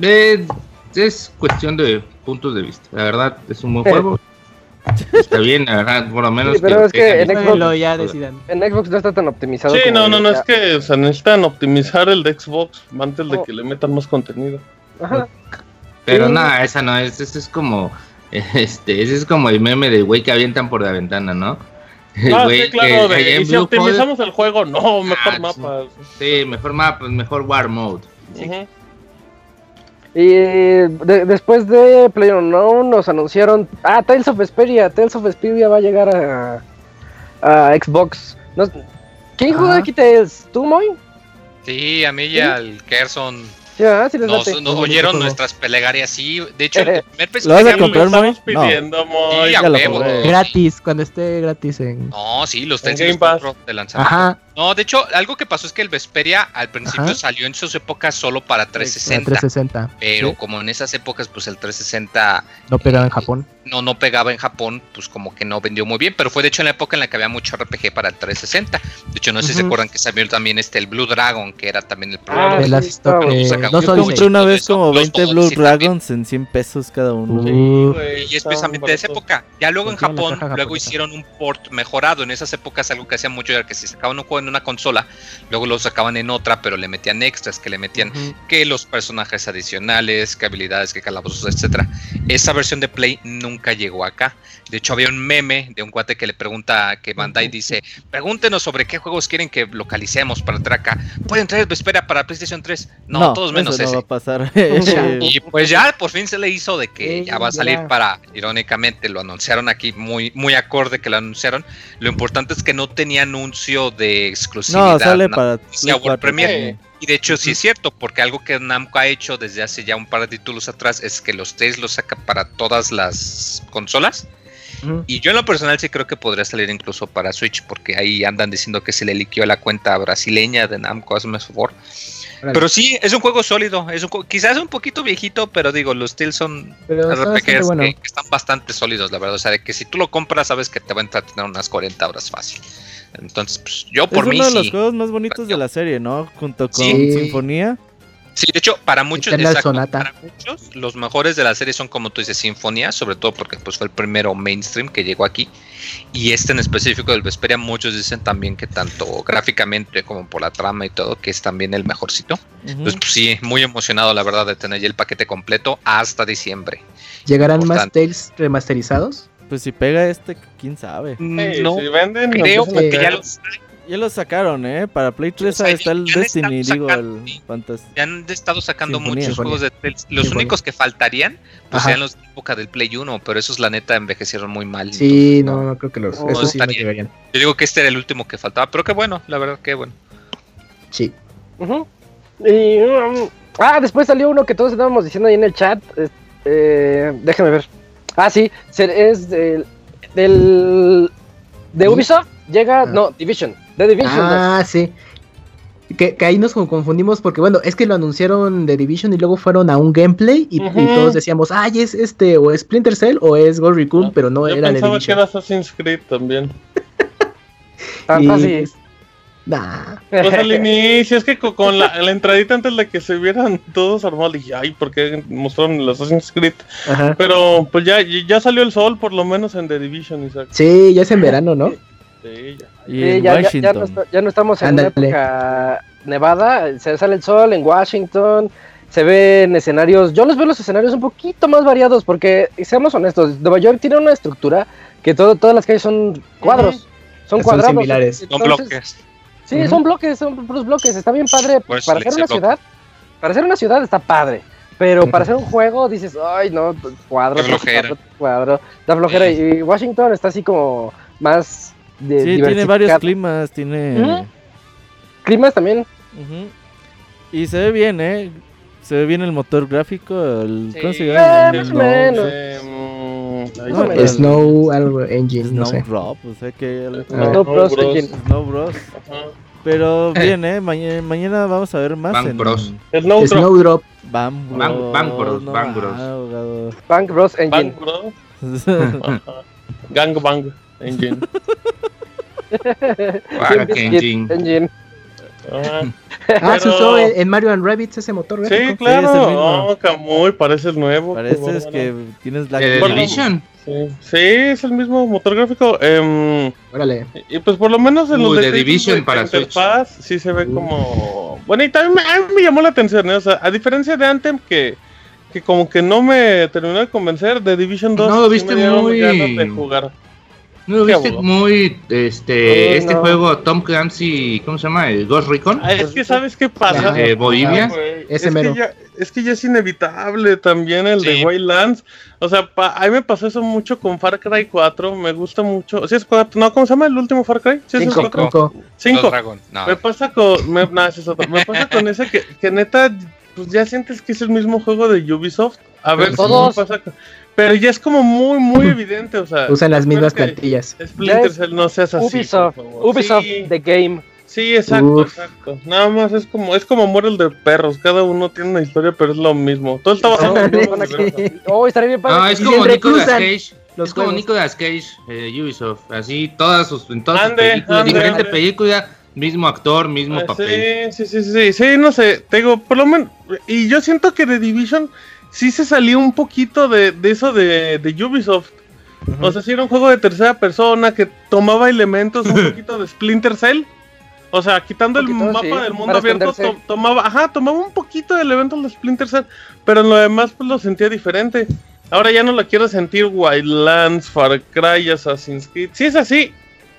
eh, es cuestión de puntos de vista. La verdad, es un buen juego. Está bien, la verdad, por lo menos. Sí, pero es que en Xbox- Lo ya decidan. En Xbox no está tan optimizado. Sí, no, no, no, es que o sea, necesitan optimizar el de Xbox antes de Oh. que le metan más contenido. Ajá. Pero Sí. nada, esa no es. Ese es como. Este, ese es como el meme del güey que avientan por la ventana, ¿no? El Ah, güey sí, claro, que- de- allá en y si Blue optimizamos el juego, no, mejor Ah, mapas. Sí, mejor mapa, mejor War Mode. Ujú. Y de- después de PlayerUnknown nos anunciaron. Ah, Tales of Vesperia. Tales of Vesperia va a llegar a, a Xbox. No- ¿Quién jugó aquí Tales? ¿Tú, Moy? Sí, a mí y al Kerson Sí, ¿verdad? Sí les nos, oyeron nuestras pelegarias. Sí, de hecho, el primer PC ¿Lo vas que a comprar, estamos Moy? No. pidiendo, Moy. Sí. Gratis, cuando esté gratis en. No, sí, los Tales de lanzamiento. Ajá, No, de hecho, algo que pasó es que el Vesperia al principio Ajá. salió en sus épocas solo para la 360. 360. Pero Sí, como en esas épocas, pues el 360 No pegaba en Japón. no, no pegaba en Japón, pues como que no vendió muy bien. Pero fue de hecho en la época en la que había mucho RPG para el 360. De hecho, no sé si se acuerdan que salió también este el Blue Dragon, que era también el Ah, programa. De las eh, Yo Yo Odyssey. compré una vez Eso, como los 20 Blue. Dragons en 100 pesos cada uno. Uh, güey, Y es precisamente de esa época. Ya luego en Japón, luego hicieron un port mejorado. En esas épocas algo que hacían mucho era que si sacaban un juego en una consola, luego lo sacaban en otra, pero le metían extras, que le metían que los personajes adicionales, que habilidades, que calabozos, etcétera. Esa versión de Play nunca llegó acá. De hecho, había un meme de un cuate que le pregunta, que Bandai dice, pregúntenos sobre qué juegos quieren que localicemos para entrar acá. ¿Pueden traer Vespera para PlayStation 3? No, todos menos eso no ese. va a pasar. Y pues ya por fin se le hizo de que Sí, ya va a salir ya. para, irónicamente, lo anunciaron aquí muy, muy acorde que lo anunciaron. Lo importante es que no tenía anuncio de exclusividad. no, sale ¿no? para Sí, a World 4. Premiere. Y de hecho sí es cierto, porque algo que Namco ha hecho desde hace ya un par de títulos atrás es que los test los saca para todas las consolas. Y yo en lo personal sí creo que podría salir incluso para Switch, porque ahí andan diciendo que se le liqueó la cuenta brasileña de Namco, hazme favor. Pero sí, es un juego sólido, es un quizás un poquito viejito, pero digo, los Steel son RPGs bueno. que, que están bastante sólidos, la verdad. O sea, de que si tú lo compras, sabes que te va a entretener unas 40 horas fácil. Entonces, pues, yo por es mí uno de los sí. juegos más bonitos de la serie, ¿no? Junto con Sí. Sinfonía. Sí, de hecho, para muchos, Eternal exacto, Sonata. para muchos, los mejores de la serie son como tú dices, Sinfonía, sobre todo porque pues fue el primero mainstream que llegó aquí. Y este en específico del Vesperia, muchos dicen también que tanto gráficamente como por la trama y todo, que es también el mejorcito. Ujú. Entonces, pues sí, muy emocionado la verdad de tener ya el paquete completo hasta diciembre. ¿Llegarán más. Tales remasterizados? Pues si pega este, quién sabe. Sí, no, si venden, creo a que ya los Ya lo sacaron, ¿eh? Para Play 3 O sea, está el Destiny, digo, sacando, el sí. Fantas- Ya han estado sacando Sinfonía. muchos juegos de Tales. Los Sinfonía. únicos que faltarían, pues Ajá. serían los de época del Play 1, pero esos la neta envejecieron muy mal. Sí, entonces, no, no creo que los. No, Eso sí no estaría. llegarían. Yo digo que este era el último que faltaba, pero qué bueno, la verdad que bueno. Sí. Y, um, ah, después salió uno que todos estábamos diciendo ahí en el chat. eh, déjame ver. Ah, sí, es del, del de. Ubisoft. Llega, Ah. no, Division. De Division. Ah, sí. Que, que ahí nos confundimos porque, bueno, es que lo anunciaron de Division y luego fueron a un gameplay y, y Ujú. todos decíamos, ay, es este, o es Splinter Cell o es Ghost Recon, Ah, pero no Yo era de pensaba que era Assassin's Creed también. Tan Y, fácil. pues, nah. Pues al inicio, es que co- con la, la entradita antes de que se vieran todos armados, dije, ay, ¿por qué mostraron el Assassin's Creed? Ajá. Pero pues ya, ya salió el sol, por lo menos en The Division, Isaac. Sí, ya es en verano, ¿no? Sí. Y Sí, en ya, ya- ya no está- ya no estamos en una época nevada. Se sale el sol en Washington. se ven escenarios, yo los veo los escenarios un poquito más variados porque, seamos honestos, Nueva York tiene una estructura que todo, todas las calles son cuadros, son Son cuadrados. similares. Son bloques. Sí, son bloques, son puros bloques, está bien padre. Por eso para hacer una ciudad, para hacer una ciudad está padre. Pero para hacer un juego dices, ay no, cuadro, flojera. cuadro, cuadro, da flojera. Y Washington está así como más de Sí, tiene varios climas, tiene... Climas también. Y se ve bien, ¿eh? Se ve bien el motor gráfico, el... ¿Cómo se Eh, llama? más o Snow- menos. Eh, No, el- Snow, algo, engine, no Snow sé. Drop, o sea que... el- Ah. Snow Bros. Bros. Engine. Snow Bros. Ajá. Pero bien, ¿eh? Mañana, mañana vamos a ver más Bang en... Bros. Snow Drop. Snowdrop. Bam Bros. Bang- Bang Bros, no, Bang Bros. ah. Bank Bros. Engine. Bang, bro. Ajá. Gang Bang Engine. Engine. Engine. Ah, se Pero- usó en, Mario and Rabbids ese motor Sí, gráfico. claro. es el mismo. Oh, Camuy, parece el nuevo. Pareces Qué bárbaro. que tienes la... ¿De The Bueno, Division? Sí. Sí, es el mismo motor gráfico. em, Órale. y pues por lo menos en los The detalles Division de para interfaz sí se ve como... Bueno, y también me, a mí me llamó la atención, ¿eh? O sea, a diferencia de Anthem que, que como que no me terminó de convencer, de Division 2 No, lo sí viste me muy- ganas de jugar. ¿No lo viste muy, este, Oh, este no. juego Tom Clancy, ¿cómo se llama? ¿El Ghost Recon? Ah, es que ¿sabes qué pasa? De Bolivia. Ah, Ese es, mero. que ya, es que ya es inevitable también el de Sí. Wildlands. O sea, pa- a mí me pasó eso mucho con Far Cry 4. Me gusta mucho. ¿Sí es 4? No, ¿cómo se llama el último Far Cry? ¿Sí es el Cinco. 4? Cinco. Los 5. Dragon. No. Me pasa con. Me, no, ese es otro. Me pasa con ese que, que neta, pues ya sientes que es el mismo juego de Ubisoft. A ver, si todos. pasa Pero ya es como muy, muy evidente. O sea, Usan las mismas plantillas. Splinter Cell no seas así. Ubisoft. Ubisoft, Sí. The Game. Sí, exacto, Uf. exacto. Nada más es como es como Muere de perros. Cada uno tiene una historia, pero es lo mismo. Todo está basado en. Oh, estaría bien padre. No, es como Nicolas Cage. los es como. Nicolas Cage, eh, Ubisoft. Así, todas sus, en todas Ande, sus películas, ande, diferente ande. película, mismo actor, mismo Ah, papel. Sí, sí, sí, sí, sí, no sé, te digo, por lo menos, y yo siento que The Division sí se salió un poquito de, de eso de, de Ubisoft. O sea, sí era un juego de tercera persona que tomaba elementos un poquito de Splinter Cell. O sea, quitando el mapa sí, del mundo abierto, to- tomaba, ajá, tomaba un poquito de elementos de Splinter Cell, pero en lo demás pues lo sentía diferente. Ahora ya no lo quiero sentir Wildlands, Far Cry, Assassin's Creed. Si es así, Sí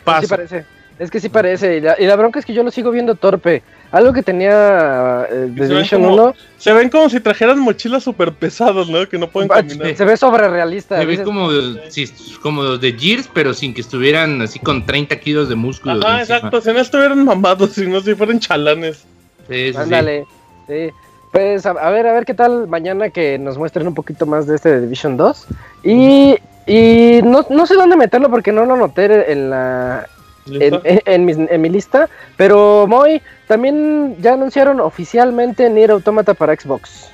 pasa. parece. Es que sí parece. Y la, y la bronca es que yo lo sigo viendo torpe. Algo que tenía eh, The se ven Division como- 1 Se ven como si trajeran mochilas súper pesadas, ¿no? Que no pueden ah, caminar. se ve sobre realista. Se ve como, si- como los de Gears, pero sin que estuvieran así con 30 kilos de músculos. Ajá, encima. exacto. Si no estuvieran mamados, sino si fueran chalanes. Sí, sí, sí. Ándale. Sí. Pues a, a ver, a ver qué tal mañana que nos muestren un poquito más de este de Division 2. Y, y no, no sé dónde meterlo porque no lo noté en la en, ¿Listo? en- en mis- en mi lista. Pero Moy, también ya anunciaron oficialmente Nier Automata para Xbox.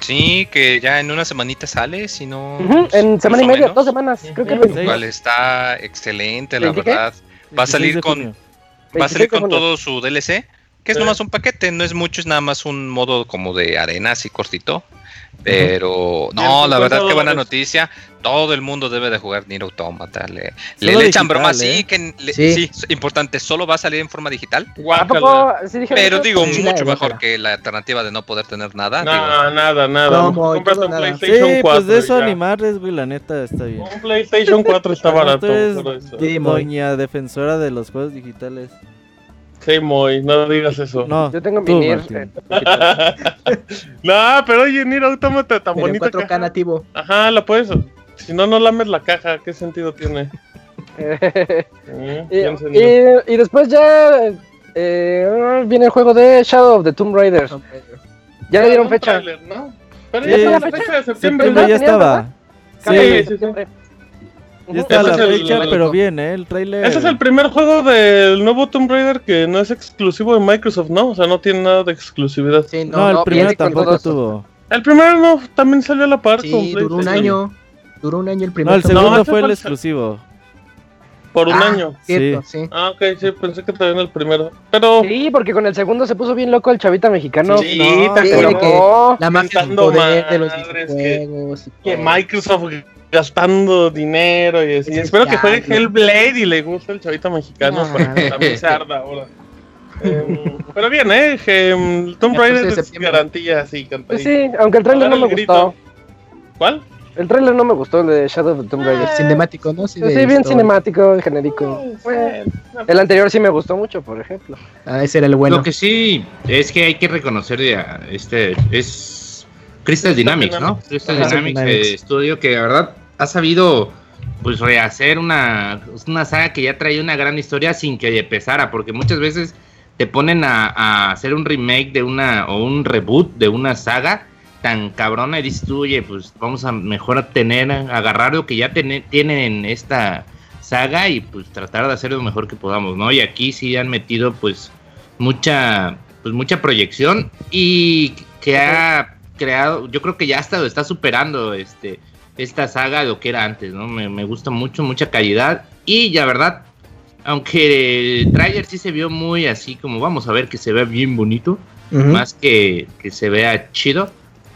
Sí, que ya en una semanita sale, si no. Pues, en semana y media, menos. dos semanas. Creo que. 20 Cual está excelente, la verdad. Va a 26 salir con-. Va a 26 salir con todo su DLC, que es Sí. nomás un paquete, no es mucho, es nada más un modo como de arena así cortito. Pero no, la 50 verdad que buena noticia. Todo el mundo debe de jugar Nier Automata. Le, le, le echan broma, ¿eh? sí, que le- Sí. importante, solo va a salir en forma digital. ¿A Guácala. poco? ¿Sí dijeron Pero eso? digo, Sí, mucho mejor que la alternativa de no poder tener nada. digo. No, nada, nada. No, todo un nada. Sí, PlayStation 4. pues de eso ya. animarles, güey, la neta está bien. Un PlayStation 4 está barato. Doña defensora de los juegos digitales. Sí, Moy, no digas eso. No, Yo tengo mi Nier. Eh, no, pero oye, Nier Automata tan Pero en bonita 4K caja. nativo. Ajá, la puedes. Si no, no lames la caja. ¿Qué sentido tiene? Mm, y, y- y después ya eh, viene el juego de Shadow of the Tomb Raider. Ya le dieron fecha. tráiler, ¿no? Pero Sí. ya está la ¿Ya está la fecha de septiembre. septiembre ¿no? ya ¿Tenían, estaba. verdad? Sí, sí, sí. Ya está Ese la es el- fecha, el- pero bien, ¿eh? El trailer. Ese es el primer juego del nuevo Tomb Raider que no es exclusivo de Microsoft, ¿no? O sea, no tiene nada de exclusividad. Sí, No, el no, primero tampoco tuvo. El primero no, también salió a la par con Sí, duró un año. Duró un año el No, primer. el segundo fue el exclusivo. Por un Ah, año. Cierto, sí. Ah, ok, sí, pensé que también el primero. Pero Sí, porque con el segundo se puso bien loco el chavita mexicano. Sí, no, ¿te que-. La poder de los que- videojuegos. y que. Microsoft gastando dinero y así. Sí, Espero que juegue. Hellblade y le guste el chavita mexicano Ah. para que también se arda ahora. Em, pero bien, ¿eh? Em, Tomb 14 de Raider es septiembre. garantía, sí, Pues sí, aunque el trailer no me gustó. ¿Cuál? El trailer no me gustó, el de Shadow of the Tomb Raider. Cinemático, ¿no? Sí, de bien cinemático, genérico. Bueno, el anterior sí me gustó mucho, por ejemplo. Ah, ese era el bueno. Lo que sí es que hay que reconocer ya, este es Crystal Dynamics, ¿no? Crystal Ajá. Dynamics Dynamics. eh, estudio que la verdad ha sabido pues rehacer una, una saga que ya traía una gran historia sin que empezara, porque muchas veces te ponen a, hacer un remake de una o un reboot de una saga tan cabrona y dices tú, oye, pues vamos a mejor tener, agarrar lo que ya tiene- tienen esta saga y pues tratar de hacer lo mejor que podamos, ¿no? Y aquí sí han metido pues mucha pues mucha proyección y que ha creado, yo creo que ya hasta lo está superando este esta saga de lo que era antes, ¿no? Me, me gusta mucho, mucha calidad y la verdad, aunque el trailer sí se vio muy así como vamos a ver que se vea bien bonito, más que, que se vea chido.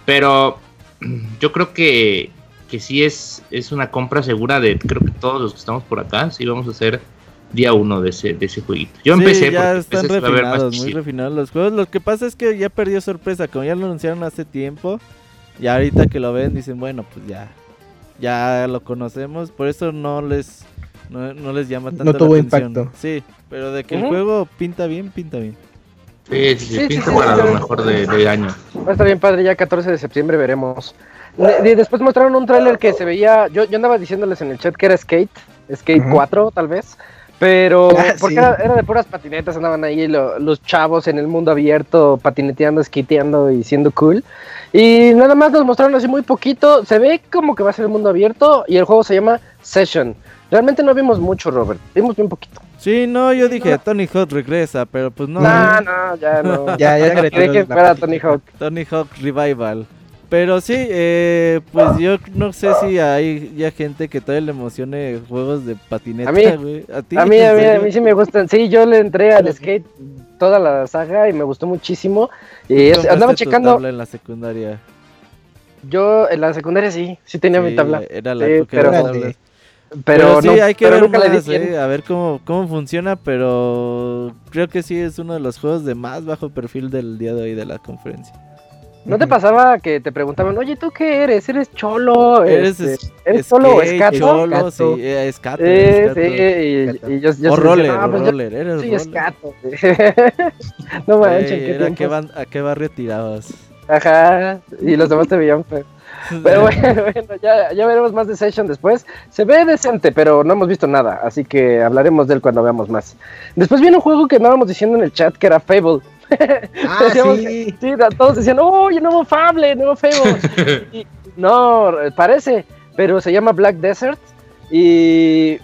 Pero yo creo que, que sí es, es una compra segura de creo que todos los que estamos por acá, sí vamos a hacer día uno de ese, de ese jueguito. Yo Sí, empecé ya porque están refinados, muy refinados los juegos. Lo que pasa es que ya perdió sorpresa, como ya lo anunciaron hace tiempo. Y ahorita que lo ven dicen, bueno, pues ya, ya lo conocemos, por eso no les, no, no les llama tanto No la tuvo atención. impacto. Sí, pero de que el juego pinta bien, pinta bien. Sí, sí, sí, pinta sí, para sí. lo mejor de, de año. Va a estar bien padre, ya 14 de septiembre veremos. De- de- después mostraron un tráiler que se veía, yo, yo andaba diciéndoles en el chat que era Skate, Skate Ujú. 4 tal vez, pero Ah, porque sí. era, era de puras patinetas, andaban ahí lo- los chavos en el mundo abierto, patineteando, skateando y siendo cool. Y nada más nos mostraron así muy poquito, se ve como que va a ser el mundo abierto y el juego se llama Session. Realmente no vimos mucho, Robert, vimos bien poquito. Sí, no, yo dije, Tony Hawk regresa, pero pues no. No, no, ya no. Ya, ya retiró Creí que fuera. Tony Hawk. Tony Hawk Revival. Pero sí, eh, pues yo no sé si hay ya gente que todavía le emocione juegos de patineta, A mí. güey. A ti, A mí, ¿en a mí, a mí sí me gustan. Sí, yo le entré al skate toda la saga y me gustó muchísimo. Y es- ¿Compraste andaba tu checando. tabla en la secundaria. Yo en la secundaria sí, sí tenía mi tabla. Era la Sí, pero- tablas. Pero, Pero, sí, no, hay que ver más, eh, a ver cómo, cómo funciona, pero creo que sí es uno de los juegos de más bajo perfil del día de hoy de la conferencia. ¿No te pasaba que te preguntaban, oye, ¿tú qué eres? ¿Eres cholo? ¿Eres, Este, es- ¿Eres solo o escato? cholo? Escato. Sí, eh, escato, Sí, escato. y, y yo, yo O roller, decía, "No, o pues yo roller, eres soy roller. escato. no manches, qué era, ¿a, qué ¿A qué barrio tirabas? Ajá, y los demás te veían feo. Pero bueno, bueno, ya, ya veremos más de Session después. Se ve decente, pero no hemos visto nada, así que hablaremos de él cuando veamos más. Después viene un juego que andábamos diciendo en el chat que era Fable. Ah, Decíamos sí. que- sí, todos decían, ¡Oye, nuevo Fable, nuevo Fable! Y- no, parece, pero se llama Black Desert y,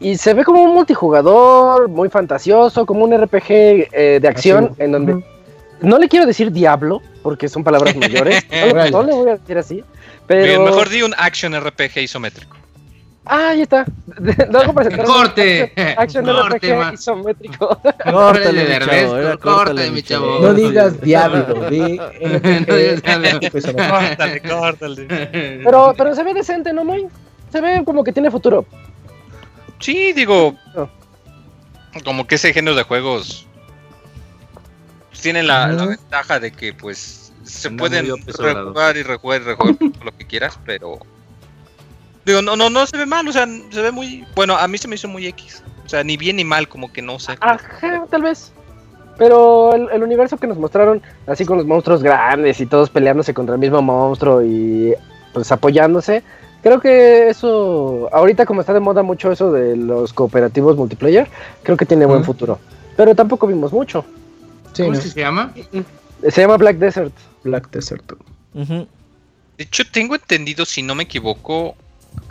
y se ve como un multijugador muy fantasioso, como un RPG eh, de acción, Así. en donde no le quiero decir diablo, porque son palabras mayores. No, le- no le voy a decir así. Pero. Bien, mejor di un action RPG isométrico. Ah, ahí está. Luego presentaron Corte. Action, Corte, RPG isométrico. Córtale, de córtale, mi chavo. No digas diablo, di No digas diablo. Pues, Córtale, córtale. pero, pero se ve decente, ¿no, muy? Se ve como que tiene futuro. Sí, digo. No. Como que ese género de juegos tienen la, ventaja de que pues se Anda pueden rejugar y rejugar y rejugar todo lo que quieras, pero digo, no, no, no se ve mal, o sea, se ve muy bueno, a mí se me hizo muy X. O sea, ni bien ni mal, como que no sé. Ajá, tal vez. Pero el, el universo que nos mostraron, así con los monstruos grandes y todos peleándose contra el mismo monstruo y pues apoyándose, creo que eso, ahorita como está de moda mucho eso de los cooperativos multiplayer, creo que tiene buen futuro. Pero tampoco vimos mucho. Sí, ¿Cómo ¿no? es que se llama? Se llama Black Desert. Black Desert. De hecho, tengo entendido, si no me equivoco.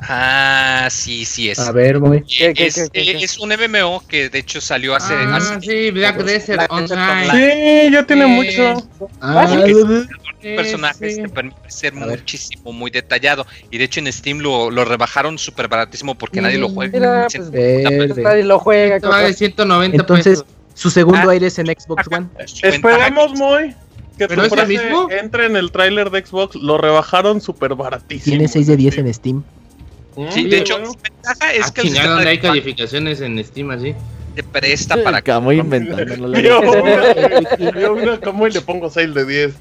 Ah, sí, sí es. A ver, muy. ¿Qué, qué, es, qué, qué, qué? es un MMO que de hecho salió hace. Ah, hace sí, Black Desert Online. Sí, ya tiene Sí. mucho. Ah, sí. sí. personajes sí. te permite ser A ver. muchísimo, muy detallado. Y de hecho en Steam lo, lo rebajaron súper baratísimo porque nadie lo juega. Mira, Sí, pues, Verde. Nadie lo juega. Vale cosas. 190 Entonces, pesos. su segundo Ah. aire es en Xbox One. Esperemos muy que ¿Pero es el mismo? entre en el tráiler de Xbox. Lo rebajaron súper baratísimo. Tiene 6 de 10 en Steam. Sí, de hecho, su ventaja es Ah, que chingada, sistema ¿dónde de hay calificaciones en Steam así? se presta para inventándolo. la Vio neta. una, como y le pongo 6 de 10.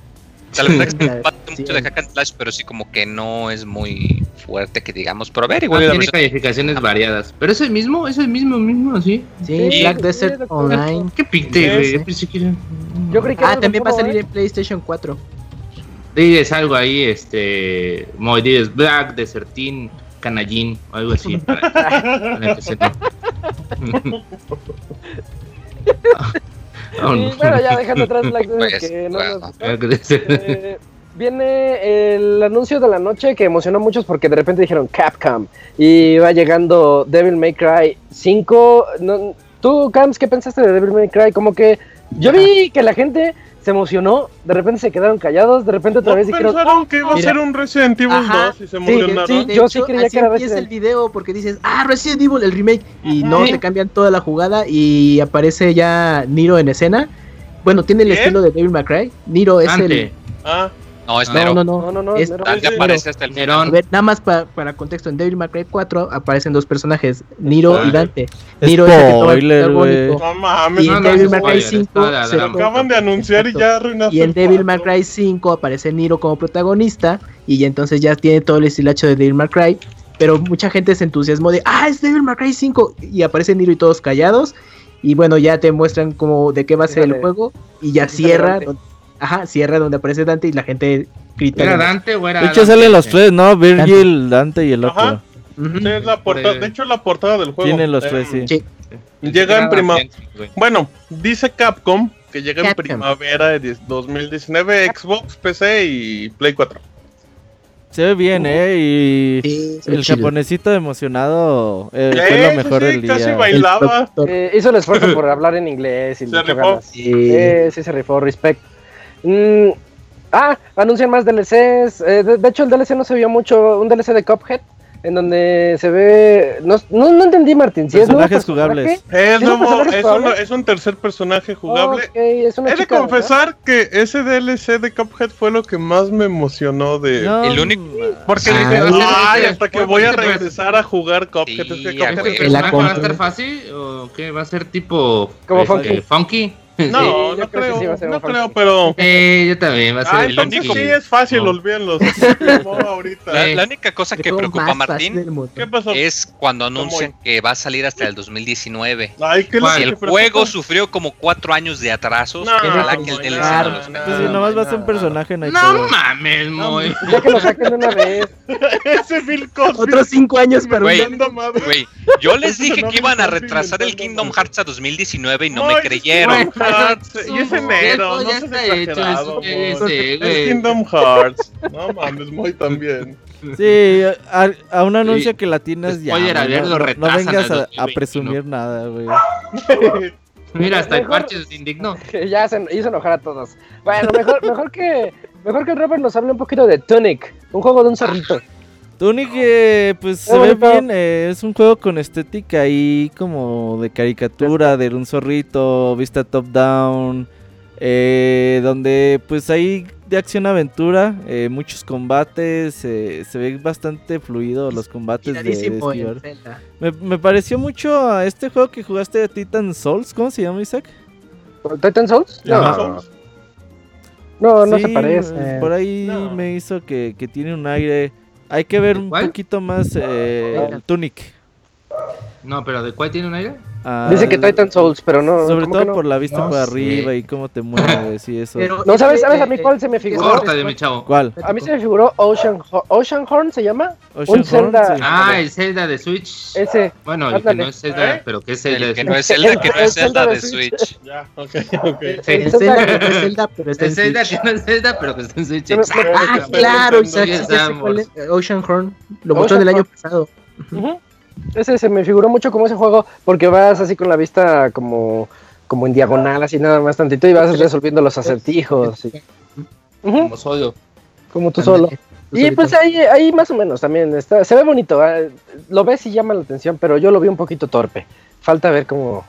tal vez parte Sí. mucho de hack and slash, pero sí como que no es muy fuerte que digamos. Pero a ver, igual la tiene calificaciones variadas. Pero es el mismo, es el mismo, mismo, así. Sí, Sí, Black Desert Online. ¿Qué pinte, güey? Yo pensé que Yo Ah, también va a salir en PlayStation 4. Dices algo ahí, este. Dices, Black, Desertín, Canallín, o algo así. Para, para empezar. ¿eh? Y bueno, ya dejando atrás Black Pues, que no bueno. nos- Eh, viene el anuncio de la noche que emocionó a muchos porque de repente dijeron Capcom y va llegando Devil May Cry 5. No, Tú, Camps, ¿qué pensaste de Devil May Cry? Como que yo vi que la gente se emocionó, de repente se quedaron callados, de repente otra ¿No vez dijeron, pensaron que iba a Mira. ser un Resident Evil Ajá. 2 y se Sí, emocionaron? sí, De yo sí hecho, creía así que era Resident. el video porque dices, ah, Resident Evil, el remake. Y Ajá. no, Sí. te cambian toda la jugada y aparece ya Niro en escena. Bueno, tiene el ¿Quién? estilo de May Cry. Niro es Ante. el... Ah, No, es No, Nero. no, no. No, no, no, es- Nero. Tal vez Sí. aparece hasta el final. A Nerón. ver, nada más pa- para contexto, en Devil May Cry 4 aparecen dos personajes, Niro y Spoiler. Dante. Niro es el Spoiler, no mames. Y en no, Devil May Cry spoiler, 5 está la se drama. Acaban de anunciar y ya arruinaste Y en el Devil May. Cry 5 aparece Niro como protagonista y ya entonces ya tiene todo el estilacho de Devil May Cry. Pero mucha gente se entusiasmó de, ah, es Devil May Cry 5 y aparece Niro y todos callados. Y bueno, ya te muestran como de qué va a ser el juego y ya cierra. Ajá, cierra donde aparece Dante y la gente grita. ¿Era. Dante o era.? De hecho Dante? salen los tres, ¿no? Virgil, Dante y el otro. Ajá. Sí, es la portada, de hecho es la portada del juego. Tiene los Eh, tres, sí. Sí. Llega en Era prima... Dante, güey. Bueno, dice Capcom que llega en primavera de 10 2019, Xbox, PC y Play 4. Se ve bien, ¿eh? Y Sí, el chido. japonesito emocionado eh, fue lo mejor sí, del casi día. bailaba. El. Eh, hizo el esfuerzo por hablar en inglés y Se rifó. Sí. Eh, sí se rifó, respect. Mm, ah, anuncian más DLCs. eh, de, de hecho, el DLC no se vio mucho. Un DLC de Cuphead, en donde se ve. No, no, no entendí, Martín. Si es nuevo Personajes jugables. Es, ¿Es un nuevo, personaje es, un, es un tercer personaje jugable. Ok, es una He de chica, confesar que ese DLC de Cuphead fue lo que más me emocionó de... No, El único- Porque Ah, dije, ay, hasta que voy a regresar a jugar Cuphead. es que Sí, Cuphead a ¿Este güey. es- Que la personaje va a estar fácil o qué? ¿Va a ser tipo. Como este, Funky. funky? No, no creo sí no creo, pero... Eh, yo también, va a ser entonces funky. sí es fácil, No. ahorita. La, la única cosa que preocupa a Martín es cuando anuncian que va a salir hasta el 2019. Ay, ¿qué que El juego sufrió como cuatro años de atrasos. No, ojalá no, que el no, DLC no los Pues no, nomás va a ser un personaje, no hay No mames, muy. Ya que lo saquen de una vez. Ese Bill Cosby. Otros cinco años. Inventando madre. Güey, yo les dije que iban a retrasar el Kingdom. Hearts a 2019 y no me creyeron. Y es enero, Ya no seas está hecho, exagerado. Es güey. Kingdom Hearts. No mames, muy también. Sí, a, a un anuncio que la tienes ya. No, vengas a, a 2021. presumir nada, güey. Mira, hasta el parche se indignó. Que ya se hizo enojar a todos. Bueno, mejor, mejor que mejor que el Robert nos hable un poquito de Tunic, un juego de un zorrito. Tunic, eh, pues se ve bien, eh, es un juego con estética ahí como de caricatura, de un zorrito, vista top down, eh, donde pues hay de acción aventura, eh, muchos combates, eh, se ve bastante fluido los combates de, de. Me, me pareció mucho a este juego que jugaste de Titan Souls, ¿cómo se llama Isaac? ¿Titan Souls? No, no, se parece. Por ahí No. me hizo que, que tiene un aire. Hay que ver ¿De un cuál? poquito más eh, el Tunic. No, pero ¿de cuál tiene un aire? Ah, Dice que Titan Souls, pero no. Sobre ¿cómo todo no? por la vista No por sé. arriba y cómo te mueves y eso. Pero No, ¿sabes, sabes a mí cuál se me figuró? Corta de mi chavo. ¿Cuál? A mí se me figuró Ocean, Ho- Ocean Horn, ¿se llama? Ocean un Zelda. Horn, sí. Ah, el Zelda de Switch. Ese. Bueno, el que ándale. no es Zelda, ¿Eh? pero que es Zelda. El que no es. Zelda, que no es Zelda de Switch. Ya, ok, ok. El Zelda, que no es Zelda, pero está en Zelda Switch. que no es Zelda, pero que está en Switch. Ah, claro, Isaac. Ocean Horn. Lo mostró el año pasado. Ese se me figuró mucho como ese juego, porque vas así con la vista como, como en diagonal, así nada más tantito, y vas resolviendo los acertijos. y- Como solo. como tú solo. Y pues ahí, ahí más o menos también está, se ve bonito, ah, lo ves y llama la atención, pero yo lo vi un poquito torpe. Falta ver como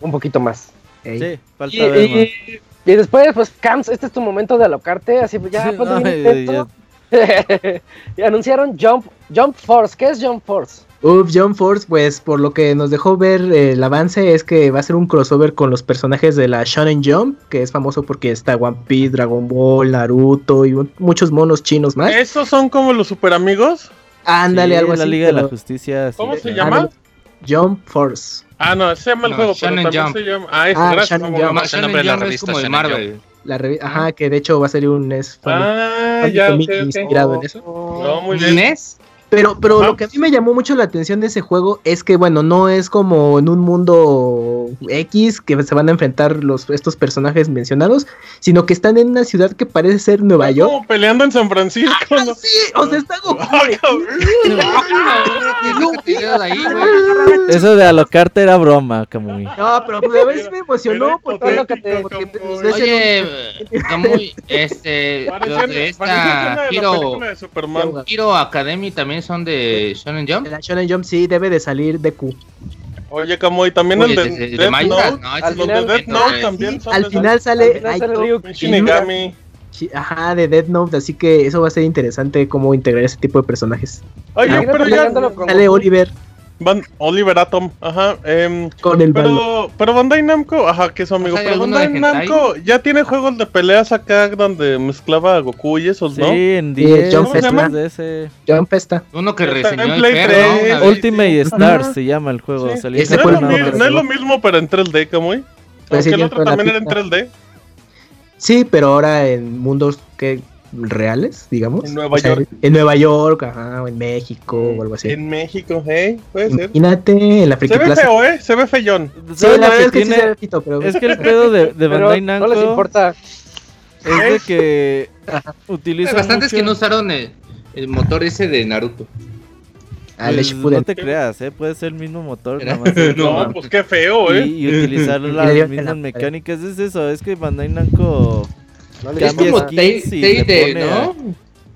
un poquito más. Sí, falta Y, ver más. y- y después, pues, Camps, este es tu momento de alocarte, así pues ya, No, bien ya- intenso. y anunciaron Jump, Jump Force. ¿Qué es Jump Force? Uf, John Force, pues por lo que nos dejó ver eh, el avance es que va a ser un crossover con los personajes de la Shonen Jump, que es famoso porque está One Piece, Dragon Ball, Naruto y un- muchos monos chinos más. ¿Esos son como los super amigos? Ándale, Sí, algo la así. Liga de la pero- Justicia. sí. ¿Cómo se Ah, llama? Ándale. Jump Force. Ah, no, ese se llama el No, juego, pero Shonen también Jump. se llama... Ah, eso, Ah, gracias. Shonen. Jump. es el nombre de la Shonen Jump revista es como de Shonen Marvel. La revi- Ajá, que de hecho va a salir un NES Ah, ya, ok, comic ok. inspirado en eso. No, muy bien. ¿NES? Pero, pero Ajá. lo que a mí me llamó mucho la atención de ese juego es que, bueno, no es como en un mundo X que se van a enfrentar los, estos personajes mencionados, sino que están en una ciudad que parece ser Nueva York. Como peleando en San Francisco, Ah, ¿no? sí, o sea, está Goku. Ah. Eso de alocarte era broma, Kamui. No, pero pues, a si me emocionó porque, porque, Kamui. pues, ves en Oye, Camuy, este, de esta Hero. Hero Academy también son de Shonen Jump. la Shonen Jump sí debe de salir Deku. Oye, Camoy, también Oye, el de, de- de- de Death Note. no, ese al de final- Death Note también Sí, son al de final sale Al final sale Shinigami. Shi- ajá, de Death Note, así que eso va a ser interesante cómo integrar ese tipo de personajes. Oye, Ah, pero ya Sale. Oliver Van Oliver Atom, ajá. em, con el pero, pero Bandai Namco, ajá, que es su amigo. ¿hay Pero Bandai? Namco ya tiene juegos de peleas acá donde mezclaba a Goku y esos, Sí, ¿no? en Sí, 10 John Festman. de ese. Jump Festa. Uno que en reseñó el Play perro, 3. ¿no? Una vez. Ultimate Ajá. se llama el juego. Sí. salió Ese no, fue es el lo, primero mi- que no es lo salió. mismo, pero en 3D, Camuy. Pues sí, Aunque el otro también era en pista. 3D. Sí, pero ahora en mundos que reales, digamos. En Nueva O sea, York. En Nueva York, ajá, o en México o algo así. En México, hey, puede ser. Imagínate en la Se Friki ve Plaza. feo, ¿eh? Se ve feyón. Sí, ¿Sabes la verdad que es que sí tiene? se ve fito, pero Es que el pedo de, Bandai no Namco les importa. es de que utiliza Hay bastantes mucho- que no usaron el, el motor ese de Naruto. Ah, el Pues, no te creas, ¿eh? puede ser el mismo motor. Nada más No, No, como- pues qué feo, ¿eh? y utilizar Y las mismas mecánicas. Es eso, es que Bandai Namco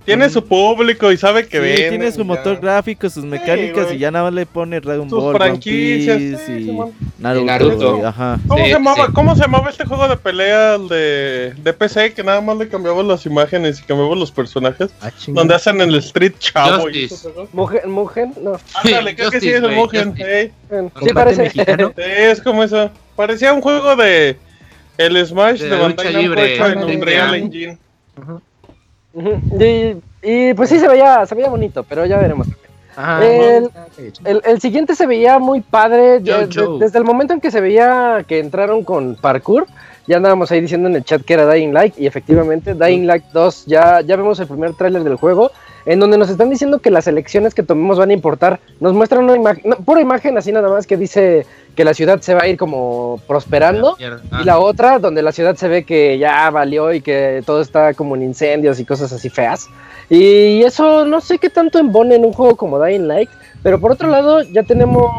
Tiene su público y sabe que Sí, vende. tiene su motor gráfico, sus mecánicas y ya nada más le pone Dragon Sus Ball, One franquicias. Piece sí, y. Naruto. Ajá. ¿Cómo, Sí, se llamaba, sí. ¿Cómo se llamaba este juego de pelea el de, de PC que nada más le cambiaban las imágenes y cambiaban los personajes? Ah. Donde hacen el Street Chavo y. Mugen, Mugen, no. Ándale, creo que sí es el Mugen. Hey. Sí, parece. mexicano. Sí, es como eso. Parecía un juego de el Smash De de, la Bandai lucha Namco libre, hecho en ándale. Unreal Engine. Ujú. Y, y, pues sí se veía, se veía bonito, pero ya veremos. Ajá. El- El, el siguiente se veía muy padre. yo. de- desde el momento en que se veía que entraron con parkour, ya andábamos ahí diciendo en el chat que era Dying Light. Y efectivamente, Dying Light 2, ya, ya vemos el primer tráiler del juego. En donde nos están diciendo que las elecciones que tomemos van a importar. Nos muestran una imagen, no, pura imagen así nada más que dice que la ciudad se va a ir como prosperando. Ah, Y la otra, donde la ciudad se ve que ya valió y que todo está como en incendios y cosas así feas. Y eso no sé qué tanto embone en un juego como Dying Light. Pero por otro lado, ya tenemos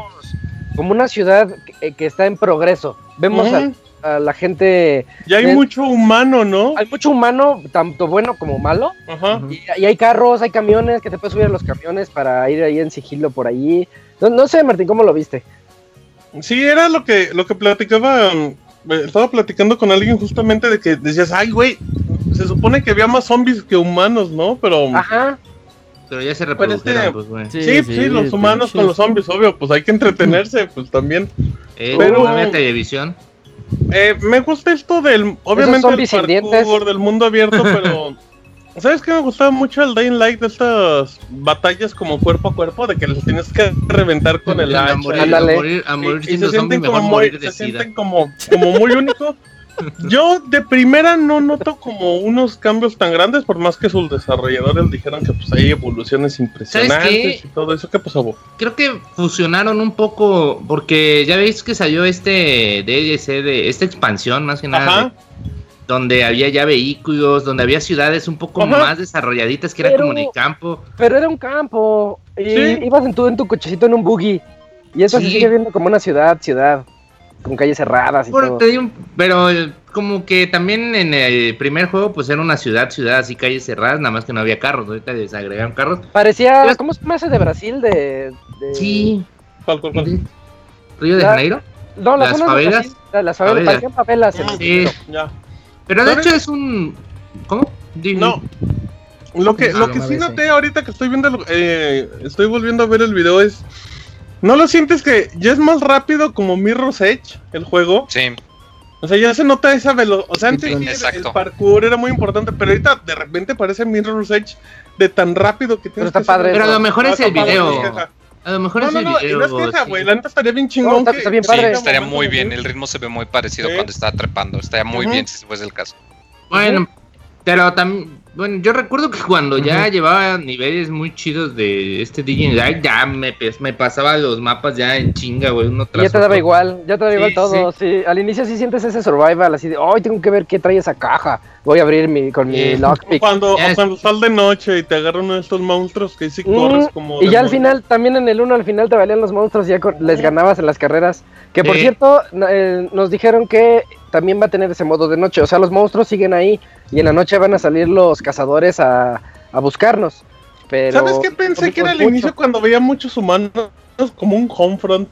como una ciudad que, que está en progreso. Vemos Ujú. a, a la gente. Ya hay mucho humano, ¿no? Hay mucho humano, tanto bueno como malo. Ajá. Y, y hay carros, hay camiones, que te puedes subir a los camiones para ir ahí en sigilo por allí. No, no sé, Martín, ¿cómo lo viste? Sí, era lo que, lo que platicaba. um, Estaba platicando con alguien justamente de que decías, ay, güey, se supone que había más zombies que humanos, ¿no? Pero. Ajá. Pero ya se Pero reprodujeron, este- pues, güey. Sí, sí, los humanos con los zombies, obvio, pues hay que entretenerse, pues también. Eh, Pero- no había televisión. Eh, me gusta esto del, obviamente, el parkour, del mundo abierto, pero... ¿Sabes qué me gustaba mucho el Dying Light de estas batallas como cuerpo a cuerpo? De que les tienes que reventar con el a hacha. morir, a morir, a morir y, se sienten como morir muy, de se sida. sienten como, como muy único. Yo de primera no noto como unos cambios tan grandes, por más que sus desarrolladores dijeron que pues hay evoluciones impresionantes y todo eso. ¿Qué pasó? Bo? Creo que fusionaron un poco, porque ya veis que salió este DLC de esta expansión, más que nada, Ajá. de- donde había ya vehículos, donde había ciudades un poco Ajá. más desarrolladitas, que era como en el campo. Pero era un campo. Y Sí. ibas en tu, en tu cochecito en un buggy. Y eso se sigue viendo como una ciudad, ciudad. Con calles cerradas y Por- todo. te digo, pero como que también en el primer juego, pues era una ciudad, ciudad así, calles cerradas, nada más que no había carros. Ahorita les agregaron carros. Parecía. ¿Cómo se llama ese de Brasil? De. de- Sí. ¿Cuál, cuál, cuál? Río de Ya. Janeiro. No, las, ¿Las favelas? Brasil, las favelas. Parecían favelas. el Sí. Ya. Pero de hecho es un. ¿Cómo? Di- No. Lo que, Ah, lo que sí noté ahorita que estoy viendo, eh, estoy volviendo a ver el video es ¿No lo sientes que ya es más rápido como Mirror's Edge el juego? Sí, O sea, ya se nota esa velocidad. O sea, antes Sí, sí, el- exacto. parkour era muy importante, pero ahorita de repente parece Mirror's Edge de tan rápido que tienes está que padre hacer- Pero a lo mejor Ah, es el video. no. A lo mejor No, es no, el no, video. no es queja, sí. güey. La neta estaría bien No, chingón. está- que- está bien sí, padre. tenga estaría muy bien. El ritmo se ve muy parecido Sí. cuando está trepando. Estaría muy Ujú. bien si fuese el caso. Bueno, pero también, bueno, yo recuerdo que cuando ya llevaba niveles muy chidos de este DJ ya me, me pasaba los mapas ya en chinga, güey, uno Y tras ya te daba otro. igual, ya te daba Sí, igual todo. Sí. Al inicio sí sientes ese survival, así de, hoy tengo que ver qué trae esa caja. Voy a abrir mi, con mi Sí. O lockpick. cuando, cuando sal de noche y te agarra uno de estos monstruos que sí Mm, corres como. y ya al final, también en el 1 al final te valían los monstruos y ya con- les ganabas en las carreras. Que por Sí. cierto, eh, nos dijeron que también va a tener ese modo de noche. O sea, los monstruos siguen ahí y en la noche van a salir los cazadores a, a buscarnos. Pero ¿Sabes qué pensé que era al mucho. inicio cuando veía muchos humanos como un homefront?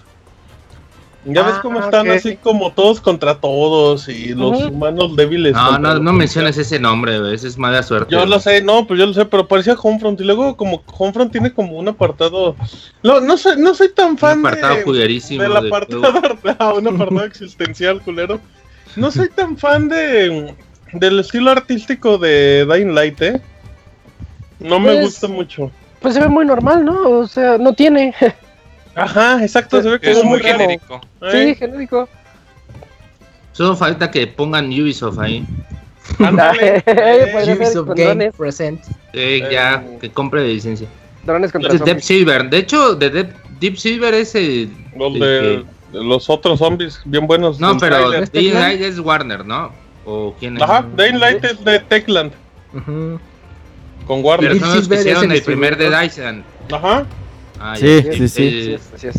Ya ves Ah, cómo están así como todos contra todos y los humanos débiles. No, no, no menciones ese nombre, ese es mala suerte. Yo lo sé, no, pues yo lo sé, pero parecía Homefront y luego como Homefront tiene como un apartado... No, no soy, no soy tan Un fan apartado de, del apartado, ah, un apartado existencial, culero. No soy tan fan de del estilo artístico de Dying Light, ¿eh? No me Pues- gusta mucho. Pues se ve muy normal, ¿no? O sea, no tiene. Ajá, exacto, se ve que Es es muy raro. genérico. sí, ¿eh? genérico. Solo falta que pongan Ubisoft ahí. Ándale, eh, Ubisoft Game drones, Present. Eh, Eh, ya, que compre de licencia. drones contra Es Deep. Silver. De hecho, de Deep, Deep Silver es el. el que- los otros zombies bien buenos. No, pero tráiler. ¿Este Dying plan? Light es Warner, ¿no? ¿O quién es? Ajá, Dying Light es de Techland, Ujú. con Pero Warner. Deep son los que hicieron el primer. Dead Island. Ajá. Ah, Sí, ya. sí, sí. Eh, Así es, así es.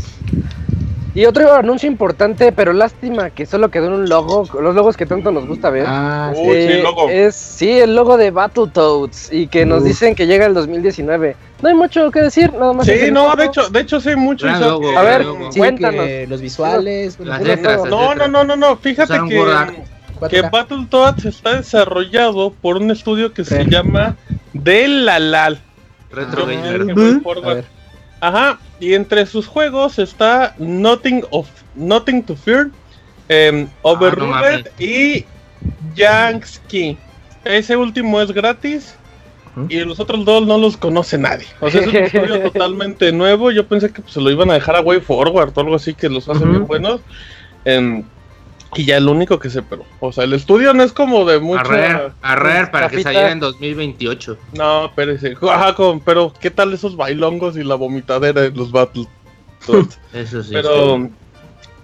Y otro anuncio importante, pero lástima que solo quedó en un logo, los logos que tanto nos gusta ver. Ah, sí. El logo. Es sí, el logo de Battletoads y que nos Uf. dicen que llega el 2019. No hay mucho que decir, nada más. Sí, no, de hecho, de hecho sí hay mucho. Logo, A ver, logo. Cuéntanos. los visuales, Las bueno, letras, las No, no, letras. no, no, no, fíjate Usaron que, que 4K. Battletoads está desarrollado por un estudio que se llama Delalal. Retro Ah, Gamer. Ajá, y entre sus juegos está Nothing of Nothing to Fear, em, Overruled mames. y Yankski. Ese último es gratis. Y los otros dos no los conoce nadie. O sea, es un estudio totalmente nuevo. Yo pensé que pues, se lo iban a dejar a Way Forward o algo así que los hace Ujú. bien buenos. Em, y ya el único que sé, pero, o sea, el estudio no es como de mucho. A Rare, a Rare para que saliera en 2028. No, espérese. Ajá, con- pero ¿qué tal esos bailongos y la vomitadera de los Battle? Eso sí. pero,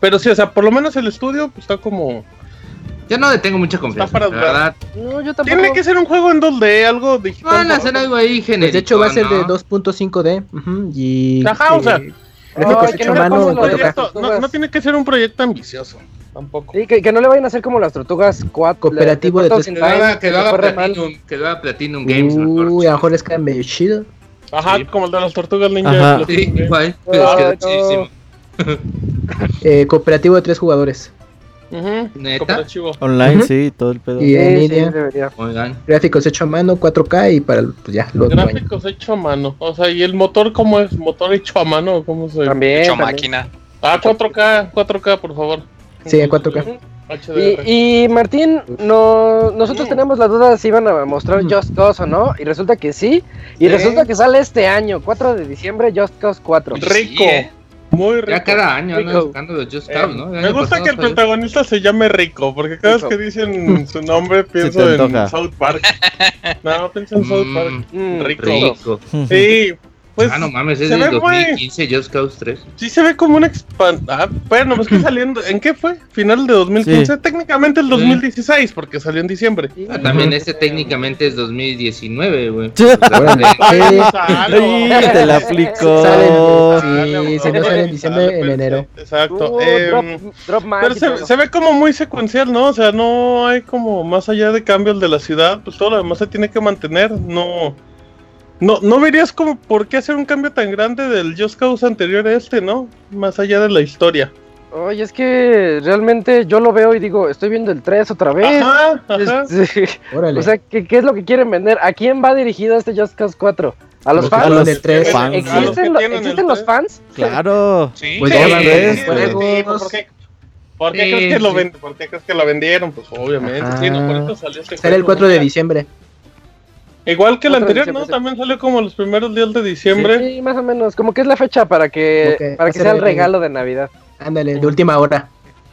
pero sí, o sea, por lo menos el estudio pues, está como. Yo no le tengo mucha confianza. para la verdad. No, yo tampoco. Tiene que ser un juego en 2D, algo digital. Van a hacer algo ahí Pues genérico. de hecho va a ser de ¿no? 2.5D. ujú, y Ajá, o sea, eh, no a le mano pongan en lo de 4K. las- proyecto- no, no tiene que ser un proyecto ambicioso. Tampoco. Sí, que, que no le vayan a hacer como las tortugas 4. Cooperativo de tres- Que lo haga, que lo haga Platinum, que lo haga Platinum Games. mejor. Uy, a lo mejor es que medio chido. Ajá, Sí. como el de las tortugas ninja. Ajá. Sí, igual. Pero es que chidísimo. Eh, cooperativo de tres jugadores. ¿Neta? Online, Ujú. sí, todo el pedo. Y Sí, en sí, línea. Oigan. gráficos hecho a mano, 4K y para el- pues ya, lo otro año. Gráficos hecho a mano. O sea, ¿y el motor cómo es? ¿Motor hecho a mano? ¿Cómo se También. Hecho también. máquina. Ah, 4K, 4K, por favor. Sí, en 4K. HDR. Y, y Martín, no, nosotros teníamos la duda de si iban a mostrar. Just Cause o no, y resulta que sí, y Sí. resulta que sale este año, 4 de diciembre, Just Cause 4. Rico. Sí, ¿eh? Muy rico. Ya cada año andan Rico. sacando los Just Eh, Cause, ¿no? Me gusta pasado que el protagonista se llame Rico, porque cada Rico. vez que dicen su nombre pienso en. South Park. No, pienso en South Park. Mm, Mm, Rico. rico. Sí, pues ah, no mames, es se del ve muy- 2015 Just Cause 3. sí se ve como un expand... Ah, bueno, pues que saliendo... ¿En qué fue? ¿Final de 2015? Sí. Técnicamente el 2016, porque salió en diciembre. Sí. Ah, también este técnicamente es 2019, güey. Sí. Sí. te la aplicó. Sale, sí, no sale en diciembre, en enero. Exacto. Uh, em, drop, drop Pero se, se ve como muy secuencial, ¿no? O sea, no hay como más allá de cambios de la ciudad, pues todo lo demás se tiene que mantener. No, no, no verías como por qué hacer un cambio tan grande del Just Cause anterior a este, ¿no? Más allá de la historia. Oye, es que realmente yo lo veo y digo, estoy viendo el 3 otra vez. Ajá, ajá. Este, Órale. o sea, ¿qué, qué es lo que quieren vender? ¿A quién va dirigido este Just Cause 4? ¿A los Los fans? que hablan del tres. fans, Los que ¿Existen, lo- tienen el ¿existen los fans? Sí. Claro. Pues Sí, sí, ¿por qué, Sí, crees que lo sí. ¿Por qué crees que lo vendieron? Pues obviamente, Ajá. sí, no, por eso salió este Será el juego, 4 de diciembre. Igual que el 4 de anterior, ¿no? sí. También salió como los primeros días de diciembre. Sí, más o menos. Como que es la fecha para que, Ok, para que sea el regalo de Navidad. Ándale, de última hora.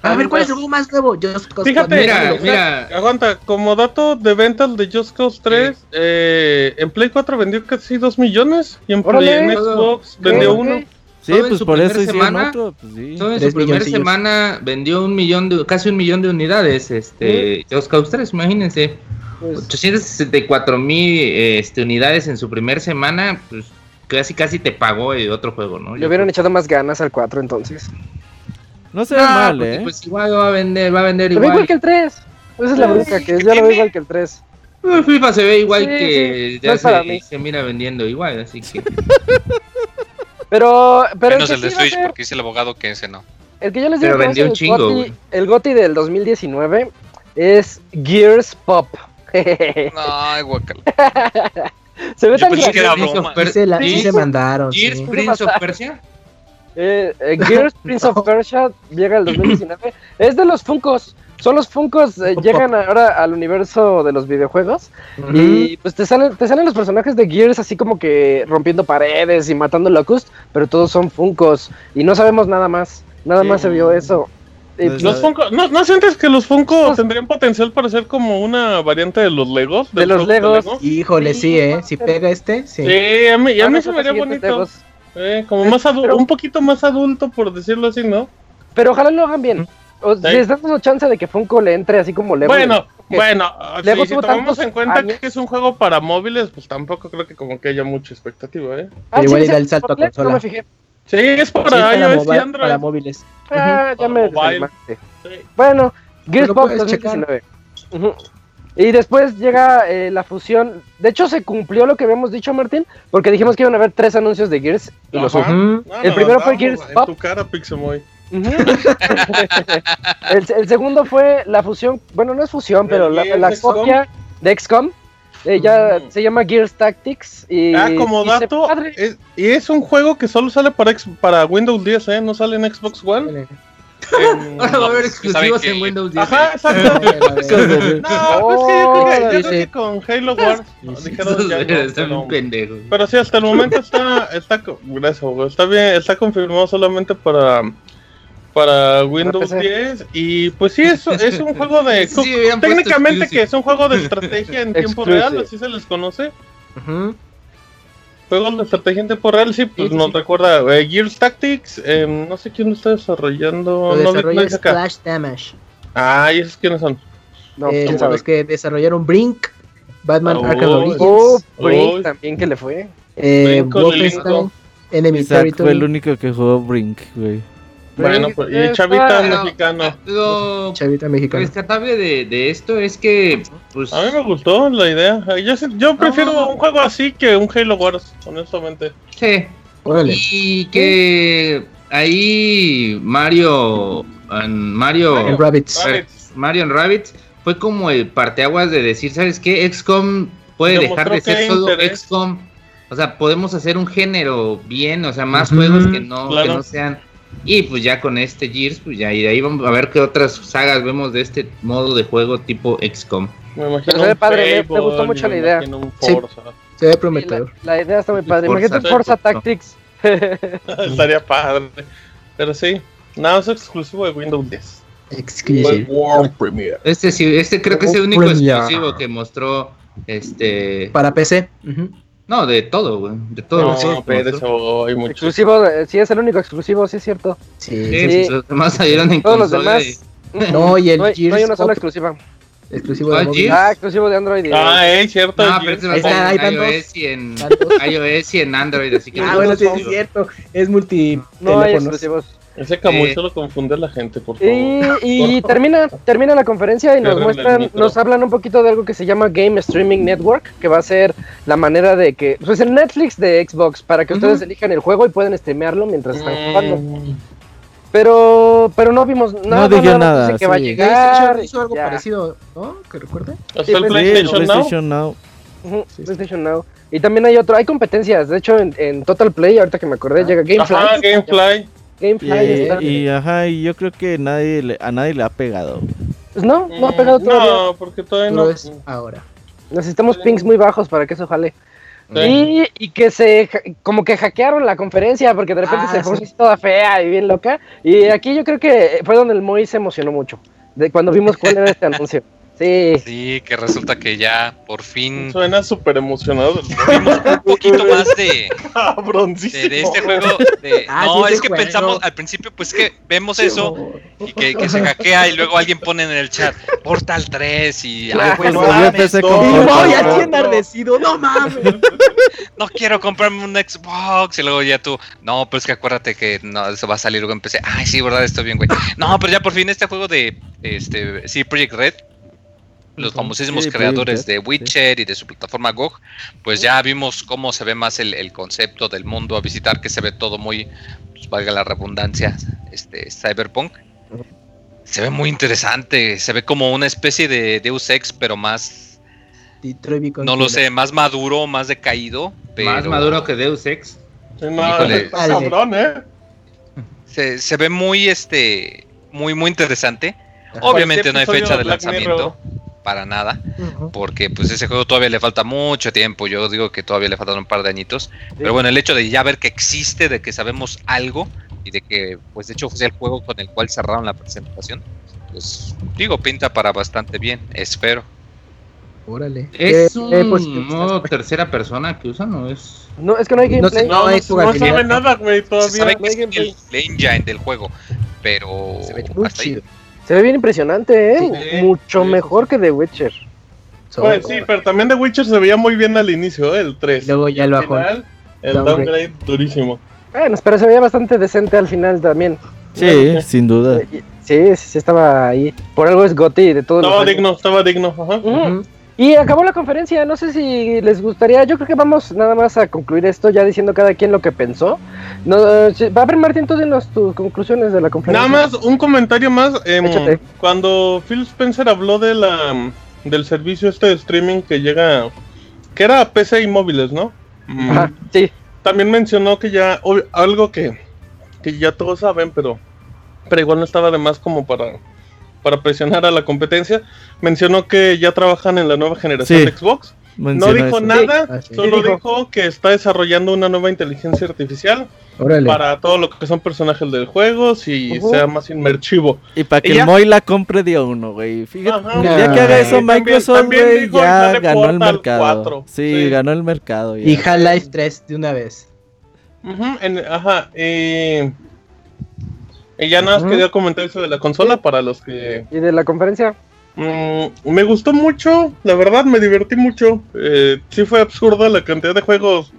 A ver, ¿cuál es el Además- juego más nuevo? Just Cause Fíjate, 4. Mira, mira. aguanta, como dato de ventas de Just Cause 3, eh, en Play 4 vendió casi 2 millones y en, Play, en Xbox vendió Ok, uno. ok. Sí, Todo en pues por eso semana. otro. Pues sí. En su primera semana vendió un millón de, casi un millón de unidades, este, Just Cause 3, imagínense. Pues, 864 mil este, unidades en su primer semana, pues casi casi te pagó el otro juego, ¿no? le hubieran echado más ganas al 4 entonces. No se ve No, mal, ¿eh? Pues igual va a vender, va a vender Se ve igual igual. que el 3. Esa es la bronca, que ¿qué yo lo veo igual que el 3. El FIFA se ve igual Sí, que sí, ya no es se, mira vendiendo igual, así que Pero, pero Menos que el de Switch, ser- porque dice el abogado que ese no. el que yo les Pero digo a vendió un el chingo, el GOTY del 2019 es Gears Pop. Ay, guacala. Se ve Yo tan pensé que era gracioso. broma. Sí se, la- sí Sí. se mandaron. Gears sí. Prince of Persia. Eh, eh, Gears Prince of Persia llega el 2019. Es de los Funkos. Son los Funkos, eh, llegan ahora al universo de los videojuegos. Y pues te salen, te salen los personajes de Gears así como que rompiendo paredes y matando locust, pero todos son Funkos. Y no sabemos nada más. Nada Sí. más se vio eso. Pues, Los Funko, ¿no, ¿No sientes que los Funko tendrían potencial para ser como una variante de los Legos? De los Legos. Lego? Híjole, sí, ¿eh? Si pega este, sí. Sí, a mí, y a van mí a se ser me haría los siguientes bonito. Eh, como más adu- Pero- un poquito más adulto, por decirlo así, ¿no? Pero ojalá lo hagan bien. O, Si les damos chance de que Funko le entre así como Lego. Bueno, bueno, Lego sí, si tomamos en cuenta años. que es un juego para móviles, pues tampoco creo que como que haya mucha expectativa, ¿eh? Ah, Pero igual sí, irá sí, el salto a consola. No me fijé. Sí, es Sí, para y Android. para móviles. Ah, ya Para me. Sí. Bueno, checar. 2019. Ujú. Y después llega eh, la fusión. De hecho, se cumplió lo que habíamos dicho, Martín, porque dijimos que iban a haber tres anuncios de Gears y los. No, El no, primero fue Gears En Pop. tu cara, Pixemoy. El, el segundo fue la fusión, bueno, no es fusión, pero la, la copia de XCOM. Eh, ya Ujú. se llama Gears Tactics. Y, Ah, como y dato, es, y es un juego que solo sale para, ex- para Windows 10, ¿eh? No sale en Xbox One. Vale. En- Ahora va a haber pues, exclusivos ¿saben en? Windows 10. Ajá, exacto. No, pues sí, yo creo que, yo Oh, creo que con Halo Wars dijeron Esos ya no, están pero- bien pendejos. Pero sí, hasta el momento está, está, gracias, está bien, está confirmado solamente para, para Windows PC. 10 y pues sí, es, es un juego de, Sí, técnicamente que es un juego de estrategia en tiempo Exclusive. real, así se les conoce, Ujú. juegos de estrategia en tiempo real, sí, pues Sí, nos sí. recuerda eh, Gears Tactics, eh, no sé quién lo está desarrollando, Lo no desarrolla acá. Splash Damage. Ah, ¿y esos quiénes son? No, Eh, los que desarrollaron Brink, Batman Oh, Arkham Origins, Oh, Oh. Brink también que le fue. eh. Enemy Isaac fue el Territory, único que jugó Brink, güey. Bueno, pues, y Chavita mexicano. Lo Chavita Mexicana. rescatable de, de esto es que, pues, A mí me gustó la idea. Yo, yo prefiero No. un juego así que un Halo Wars, honestamente. sí. Órale. Y que ahí Mario, Mario, En Rabbits. Rabbits. Mario Rabbits fue como el parteaguas de decir, ¿sabes qué? XCOM puede Demostró dejar de ser solo interés. XCOM. O sea, podemos hacer un género bien, o sea, más juegos que no, claro. que no sean. Y pues ya con este Gears, pues ya, y de ahí vamos a ver qué otras sagas vemos de este modo de juego tipo XCOM. Me imagino Pero se ve padre, me- gustó mucho me la idea. Sí. Se ve prometedor. la, la idea está muy padre. Forza, Imagínate Forza. Tactics. Estaría padre. Pero sí, nada es exclusivo de Windows 10. Exclusive. World Premiere. Este sí, este creo que es el único Premier. exclusivo que mostró este Para PC. Ujú. No de todo, güey, de todos los No, pero mostró. eso hay muchos. exclusivo, sí es el único exclusivo, sí es cierto. Sí. Sí, sí. pues, los demás salieron en Todos los demás. No, y el no hay, no hay una sola Pop. exclusiva. Exclusivo de ¿Cuál móvil. Gears? Ah, exclusivo de Android. y- Ah, eh, cierto. y... No, pero ese va a Ahí está, en van iOS y en iOS y en Android, así que Ah, no bueno, sí, es cierto. Es multi. no hay exclusivos. Ese Camuy Eh. solo confunde a la gente, por favor. Y, y termina, termina la conferencia y nos muestran, nos hablan un poquito de algo que se llama Game Streaming Network, que va a ser la manera de que, pues el Netflix de Xbox, para que ustedes elijan el juego y pueden streamearlo mientras están jugando. Mm, Pero, pero no vimos nada. dijeron más nada, dice que va a llegar. PlayStation hizo algo ya. parecido, ¿no? Que recuerde. ¿Hasta el PlayStation, Now? PlayStation Now. Ujú, PlayStation Now. Y también hay otro, hay competencias. De hecho, en, en Total Play, ahorita que me acordé, llega Gamefly. Ajá, Gamefly. Y, y, ajá, y yo creo que nadie le- a nadie le ha pegado. Pues no, no ha pegado Mm, todavía. No, porque todavía no. es ahora. Necesitamos pings muy bajos para que eso jale. Sí. Y, y que se, como que hackearon la conferencia porque de repente Ah, se puso sí. toda fea y bien loca. Y aquí yo creo que fue donde el Moy se emocionó mucho, de cuando vimos cuál era este anuncio. Sí, Sí, que resulta que ya por fin Suena súper emocionado. vimos un poquito más de, de, de este juego. de- Ah, no, sí, es que juego. pensamos al principio, pues que vemos eso y que, que se hackea y luego alguien pone en el chat Portal 3 y ay, Ya, güey, no pues, mames, no, Portal voy no, así no. enardecido, no mames. no quiero comprarme un Xbox y luego ya tú, no, pues que acuérdate que no, eso va a salir luego empecé, ay sí, verdad, estoy bien, güey. No, pero ya por fin este juego de este sí Project Red los famosísimos Sí, creadores de Witcher y de su plataforma GOG, pues ya vimos cómo se ve más el, el concepto del mundo a visitar, que se ve todo muy, pues valga la redundancia, este cyberpunk. Se ve muy interesante, se ve como una especie de Deus Ex, pero más, no lo sé, más maduro, más decaído. Pero Más maduro que Deus Ex. Sí, no, Híjole. está cabrón, ¿eh? Se, se ve muy, este, muy, muy interesante. Obviamente no hay fecha de lanzamiento, para nada. Porque pues ese juego todavía le falta mucho tiempo. Yo digo que todavía le faltan un par de añitos. Pero bueno, el hecho de ya ver que existe, de que sabemos algo y de que pues de hecho fue el juego con el cual cerraron la presentación, pues digo, pinta para bastante bien, espero. Órale. ¿Es ¿Qué- un qué posibilidades modo tercera persona que usan o es...? no, es que no hay gameplay. no, No, hay no, no jugabilidad. sabe nada, güey, Se todavía. sabe no que hay es el, gameplay. el engine del juego, pero Se ve muy hasta ahí. Se ve bien impresionante, ¿eh? Sí, Mucho sí, mejor que The Witcher. Pues sí, pero también The Witcher se veía muy bien al inicio, ¿eh? el 3. Y luego ya lo Al bajó. final, el Downgrade. downgrade durísimo. Bueno, pero se veía bastante decente al final también. Sí, sin duda. Sí, sí, sí estaba ahí. Por algo es Gotti de todos los Estaba años. digno, estaba digno. Ajá. Ujú. Y acabó la conferencia, no sé si les gustaría, yo creo que vamos nada más a concluir esto ya diciendo cada quien lo que pensó. No, va a ver Martín, tú dinos tus conclusiones de la conferencia. Nada más, un comentario más. Échate. cuando Phil Spencer habló de la del servicio este de streaming que llega, que era PC y móviles, ¿no? Mm, Ajá, sí. También mencionó que ya, algo que, que ya todos saben, pero, pero igual no estaba de más como para, para presionar a la competencia. Mencionó que ya trabajan en la nueva generación Sí. de Xbox. No dijo eso. nada, Ah, sí. solo dijo. dijo que está desarrollando una nueva inteligencia artificial Órale. para todo lo que son personajes del juego, si sea más inmersivo. Y para que Y ya- el Moy la compre día uno, güey. Fíjate, Ajá. día que haga eso También- Microsoft, güey, ya ganó el mercado. 4. Sí, Sí. ganó el mercado. ya. Y Half-Life 3 de una vez. En- ajá, y, y ya nada más quería comentar eso de la consola para los que... ¿Y de la conferencia? Mm, me gustó mucho, la verdad me divertí mucho. Eh, sí fue absurda la cantidad de juegos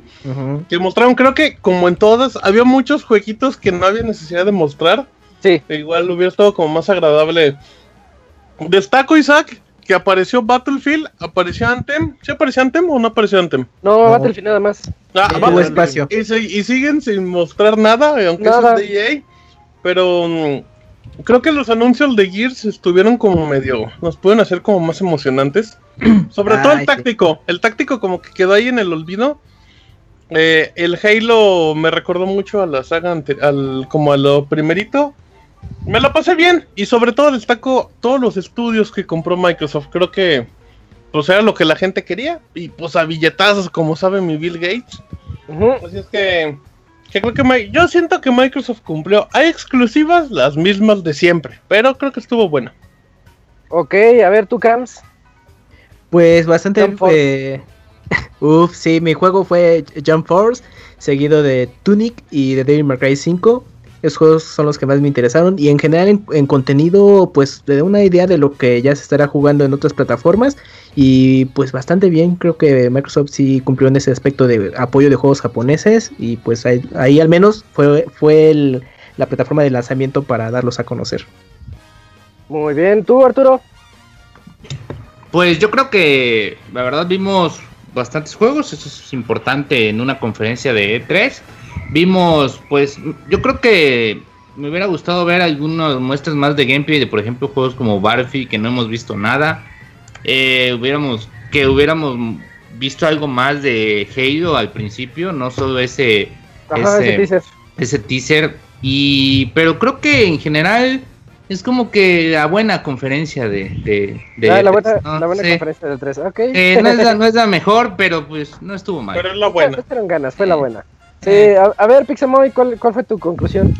que mostraron. Creo que como en todas, había muchos jueguitos que no había necesidad de mostrar. Sí. E igual hubiera estado como más agradable. Destaco, Isaac, que apareció Battlefield, apareció Anthem. ¿Sí apareció Anthem o no apareció Anthem? No, No. Battlefield nada más. Ah, Sí, Battlefield. espacio. Y, siguen sin mostrar nada, aunque eso Nada. es de EA. Pero mm, creo que los anuncios de Gears estuvieron como medio. Nos pueden hacer como más emocionantes. Sobre todo el táctico. El táctico como que quedó ahí en el olvido. Eh, el Halo me recordó mucho a la saga ante- al, como a lo primerito. Me la pasé bien. Y sobre todo destaco todos los estudios que compró Microsoft. Creo que pues era lo que la gente quería. Y pues a billetazos, como sabe mi Bill Gates. Así es que, que creo que yo siento que Microsoft cumplió. Hay exclusivas, las mismas de siempre, pero creo que estuvo bueno. Ok, a ver, tú, Cams. Pues bastante. Eh, Uf, sí, mi juego fue Jump Force, seguido de Tunic y de Devil May Cry 5. Esos juegos son los que más me interesaron. Y en general, en, en contenido, pues te da una idea de lo que ya se estará jugando en otras plataformas. Y pues bastante bien, creo que Microsoft sí cumplió en ese aspecto de apoyo de juegos japoneses. Y pues ahí, ahí al menos fue, fue el- la plataforma de lanzamiento para darlos a conocer. Muy bien, tú, Arturo. Pues yo creo que la verdad vimos bastantes juegos, eso es importante en una conferencia de E3. Vimos, pues yo creo que me hubiera gustado ver algunas muestras más de gameplay de, por ejemplo, juegos como Battlefield que no hemos visto nada. Eh, hubiéramos que hubiéramos visto algo más de Halo al principio, no solo ese, Ajá, ese teaser. ese teaser. Y, pero creo que en general es como que la buena conferencia de. de, de Ah, la buena, ¿no? la buena Sí. conferencia del 3. Ok. Eh, no, es la, no es la mejor, pero pues no estuvo mal. Pero es la buena. Ganas, fue la buena. Sí, Eh. a, a ver, Pixemoy, ¿cuál, ¿cuál fue tu conclusión?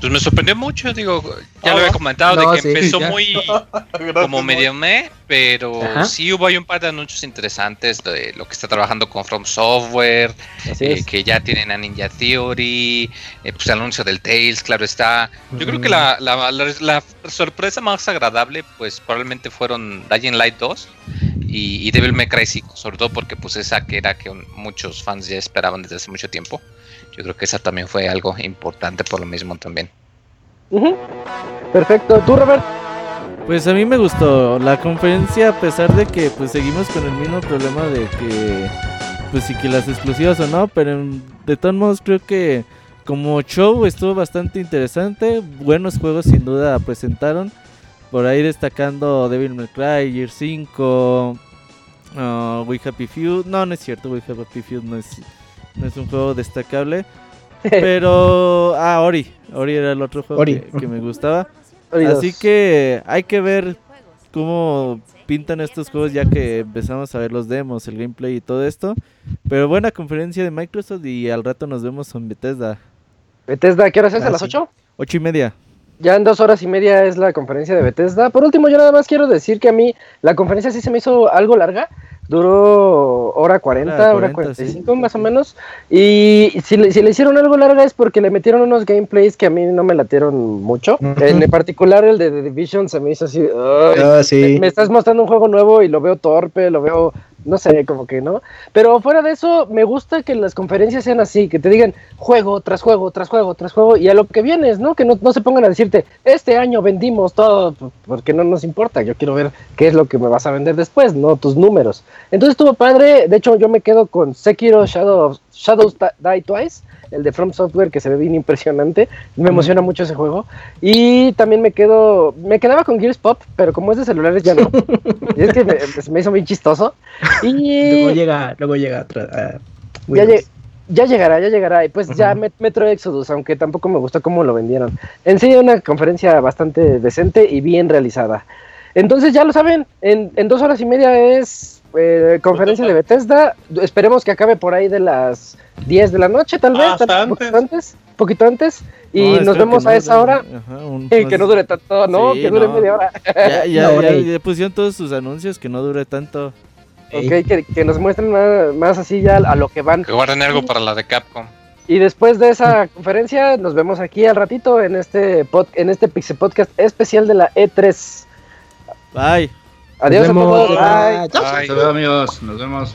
Pues me sorprendió mucho, digo, ya Ah, lo había comentado, no, de que sí, empezó ya. muy como medio me, pero Ajá. sí hubo ahí un par de anuncios interesantes de lo que está trabajando con From Software, eh, que ya tienen a Ninja Theory, eh, pues el anuncio del Tales, claro está. Yo creo que la, la- la- la sorpresa más agradable, pues probablemente fueron Dying Light 2 y, y Devil May Cry 5, sobre todo porque pues esa que era que muchos fans ya esperaban desde hace mucho tiempo. Yo creo que esa también fue algo importante por lo mismo también. Perfecto. ¿Tú, Robert? Pues a mí me gustó la conferencia a pesar de que pues seguimos con el mismo problema de que pues sí que las exclusivas o no, pero de todos modos creo que como show estuvo bastante interesante, buenos juegos sin duda presentaron, por ahí destacando Devil May Cry, Year 5, uh, We Happy Few, no no es cierto, We Happy Few no es, no es un juego destacable, pero ah Ori, Ori era el otro juego Ori. que- que me gustaba. Así que hay que ver cómo pintan estos juegos ya que empezamos a ver los demos, el gameplay y todo esto. Pero buena conferencia de Microsoft y al rato nos vemos en Bethesda. Bethesda, ¿qué horas es? ¿A Ah, las sí. 8? Ocho y media. Ya en dos horas y media es la conferencia de Bethesda. Por último, yo nada más quiero decir que a mí la conferencia sí se me hizo algo larga. Duró hora 40, Hora hora 40, 45 sí. más o menos. Y si le, si le hicieron algo larga es porque le metieron unos gameplays que a mí no me latieron mucho. En particular el de The Division se me hizo así... "Ay, Ah, sí. me estás mostrando un juego nuevo y lo veo torpe, lo veo, no sé, como que no. Pero fuera de eso, me gusta que las conferencias sean así, que te digan juego tras juego, tras juego, tras juego, y a lo que vienes, ¿no? Que no, se pongan a decirte, este año vendimos todo, porque no nos importa, yo quiero ver qué es lo que me vas a vender después, no tus números. Entonces estuvo padre, de hecho yo me quedo con Sekiro Shadows Die Twice, el de From Software que se ve bien impresionante, me emociona mucho ese juego. Y también me quedo, me quedaba con Gears Pop, pero como es de celulares ya no. y es que me, pues, me hizo bien chistoso. Luego Y llega, luego llega ah, ya, ya llegará, ya llegará. Y pues ya Metro Exodus, aunque tampoco me gustó cómo lo vendieron. En sí, una conferencia bastante decente y bien realizada. Entonces ya lo saben, en, en dos horas y media es eh, conferencia de Bethesda. Esperemos que acabe por ahí de las 10 de la noche, tal vez. Hasta tal- antes. poquito antes. Poquito antes. Y No, nos vemos a esa dure- hora. ajá, un- Eh, que no dure tanto, no, Sí, que dure no. media hora. Ya, ya, No, ya- ey. ya pusieron todos sus anuncios que no dure tanto. Ok, que, que nos muestren más, más así ya a lo que van. Que guarden algo para la de Capcom. Y después de esa conferencia, nos vemos aquí al ratito en este pod- en este Pixel Podcast especial de la E3. Bye. Adiós vemos. Bye. Bye. Luego, amigos. Nos vemos.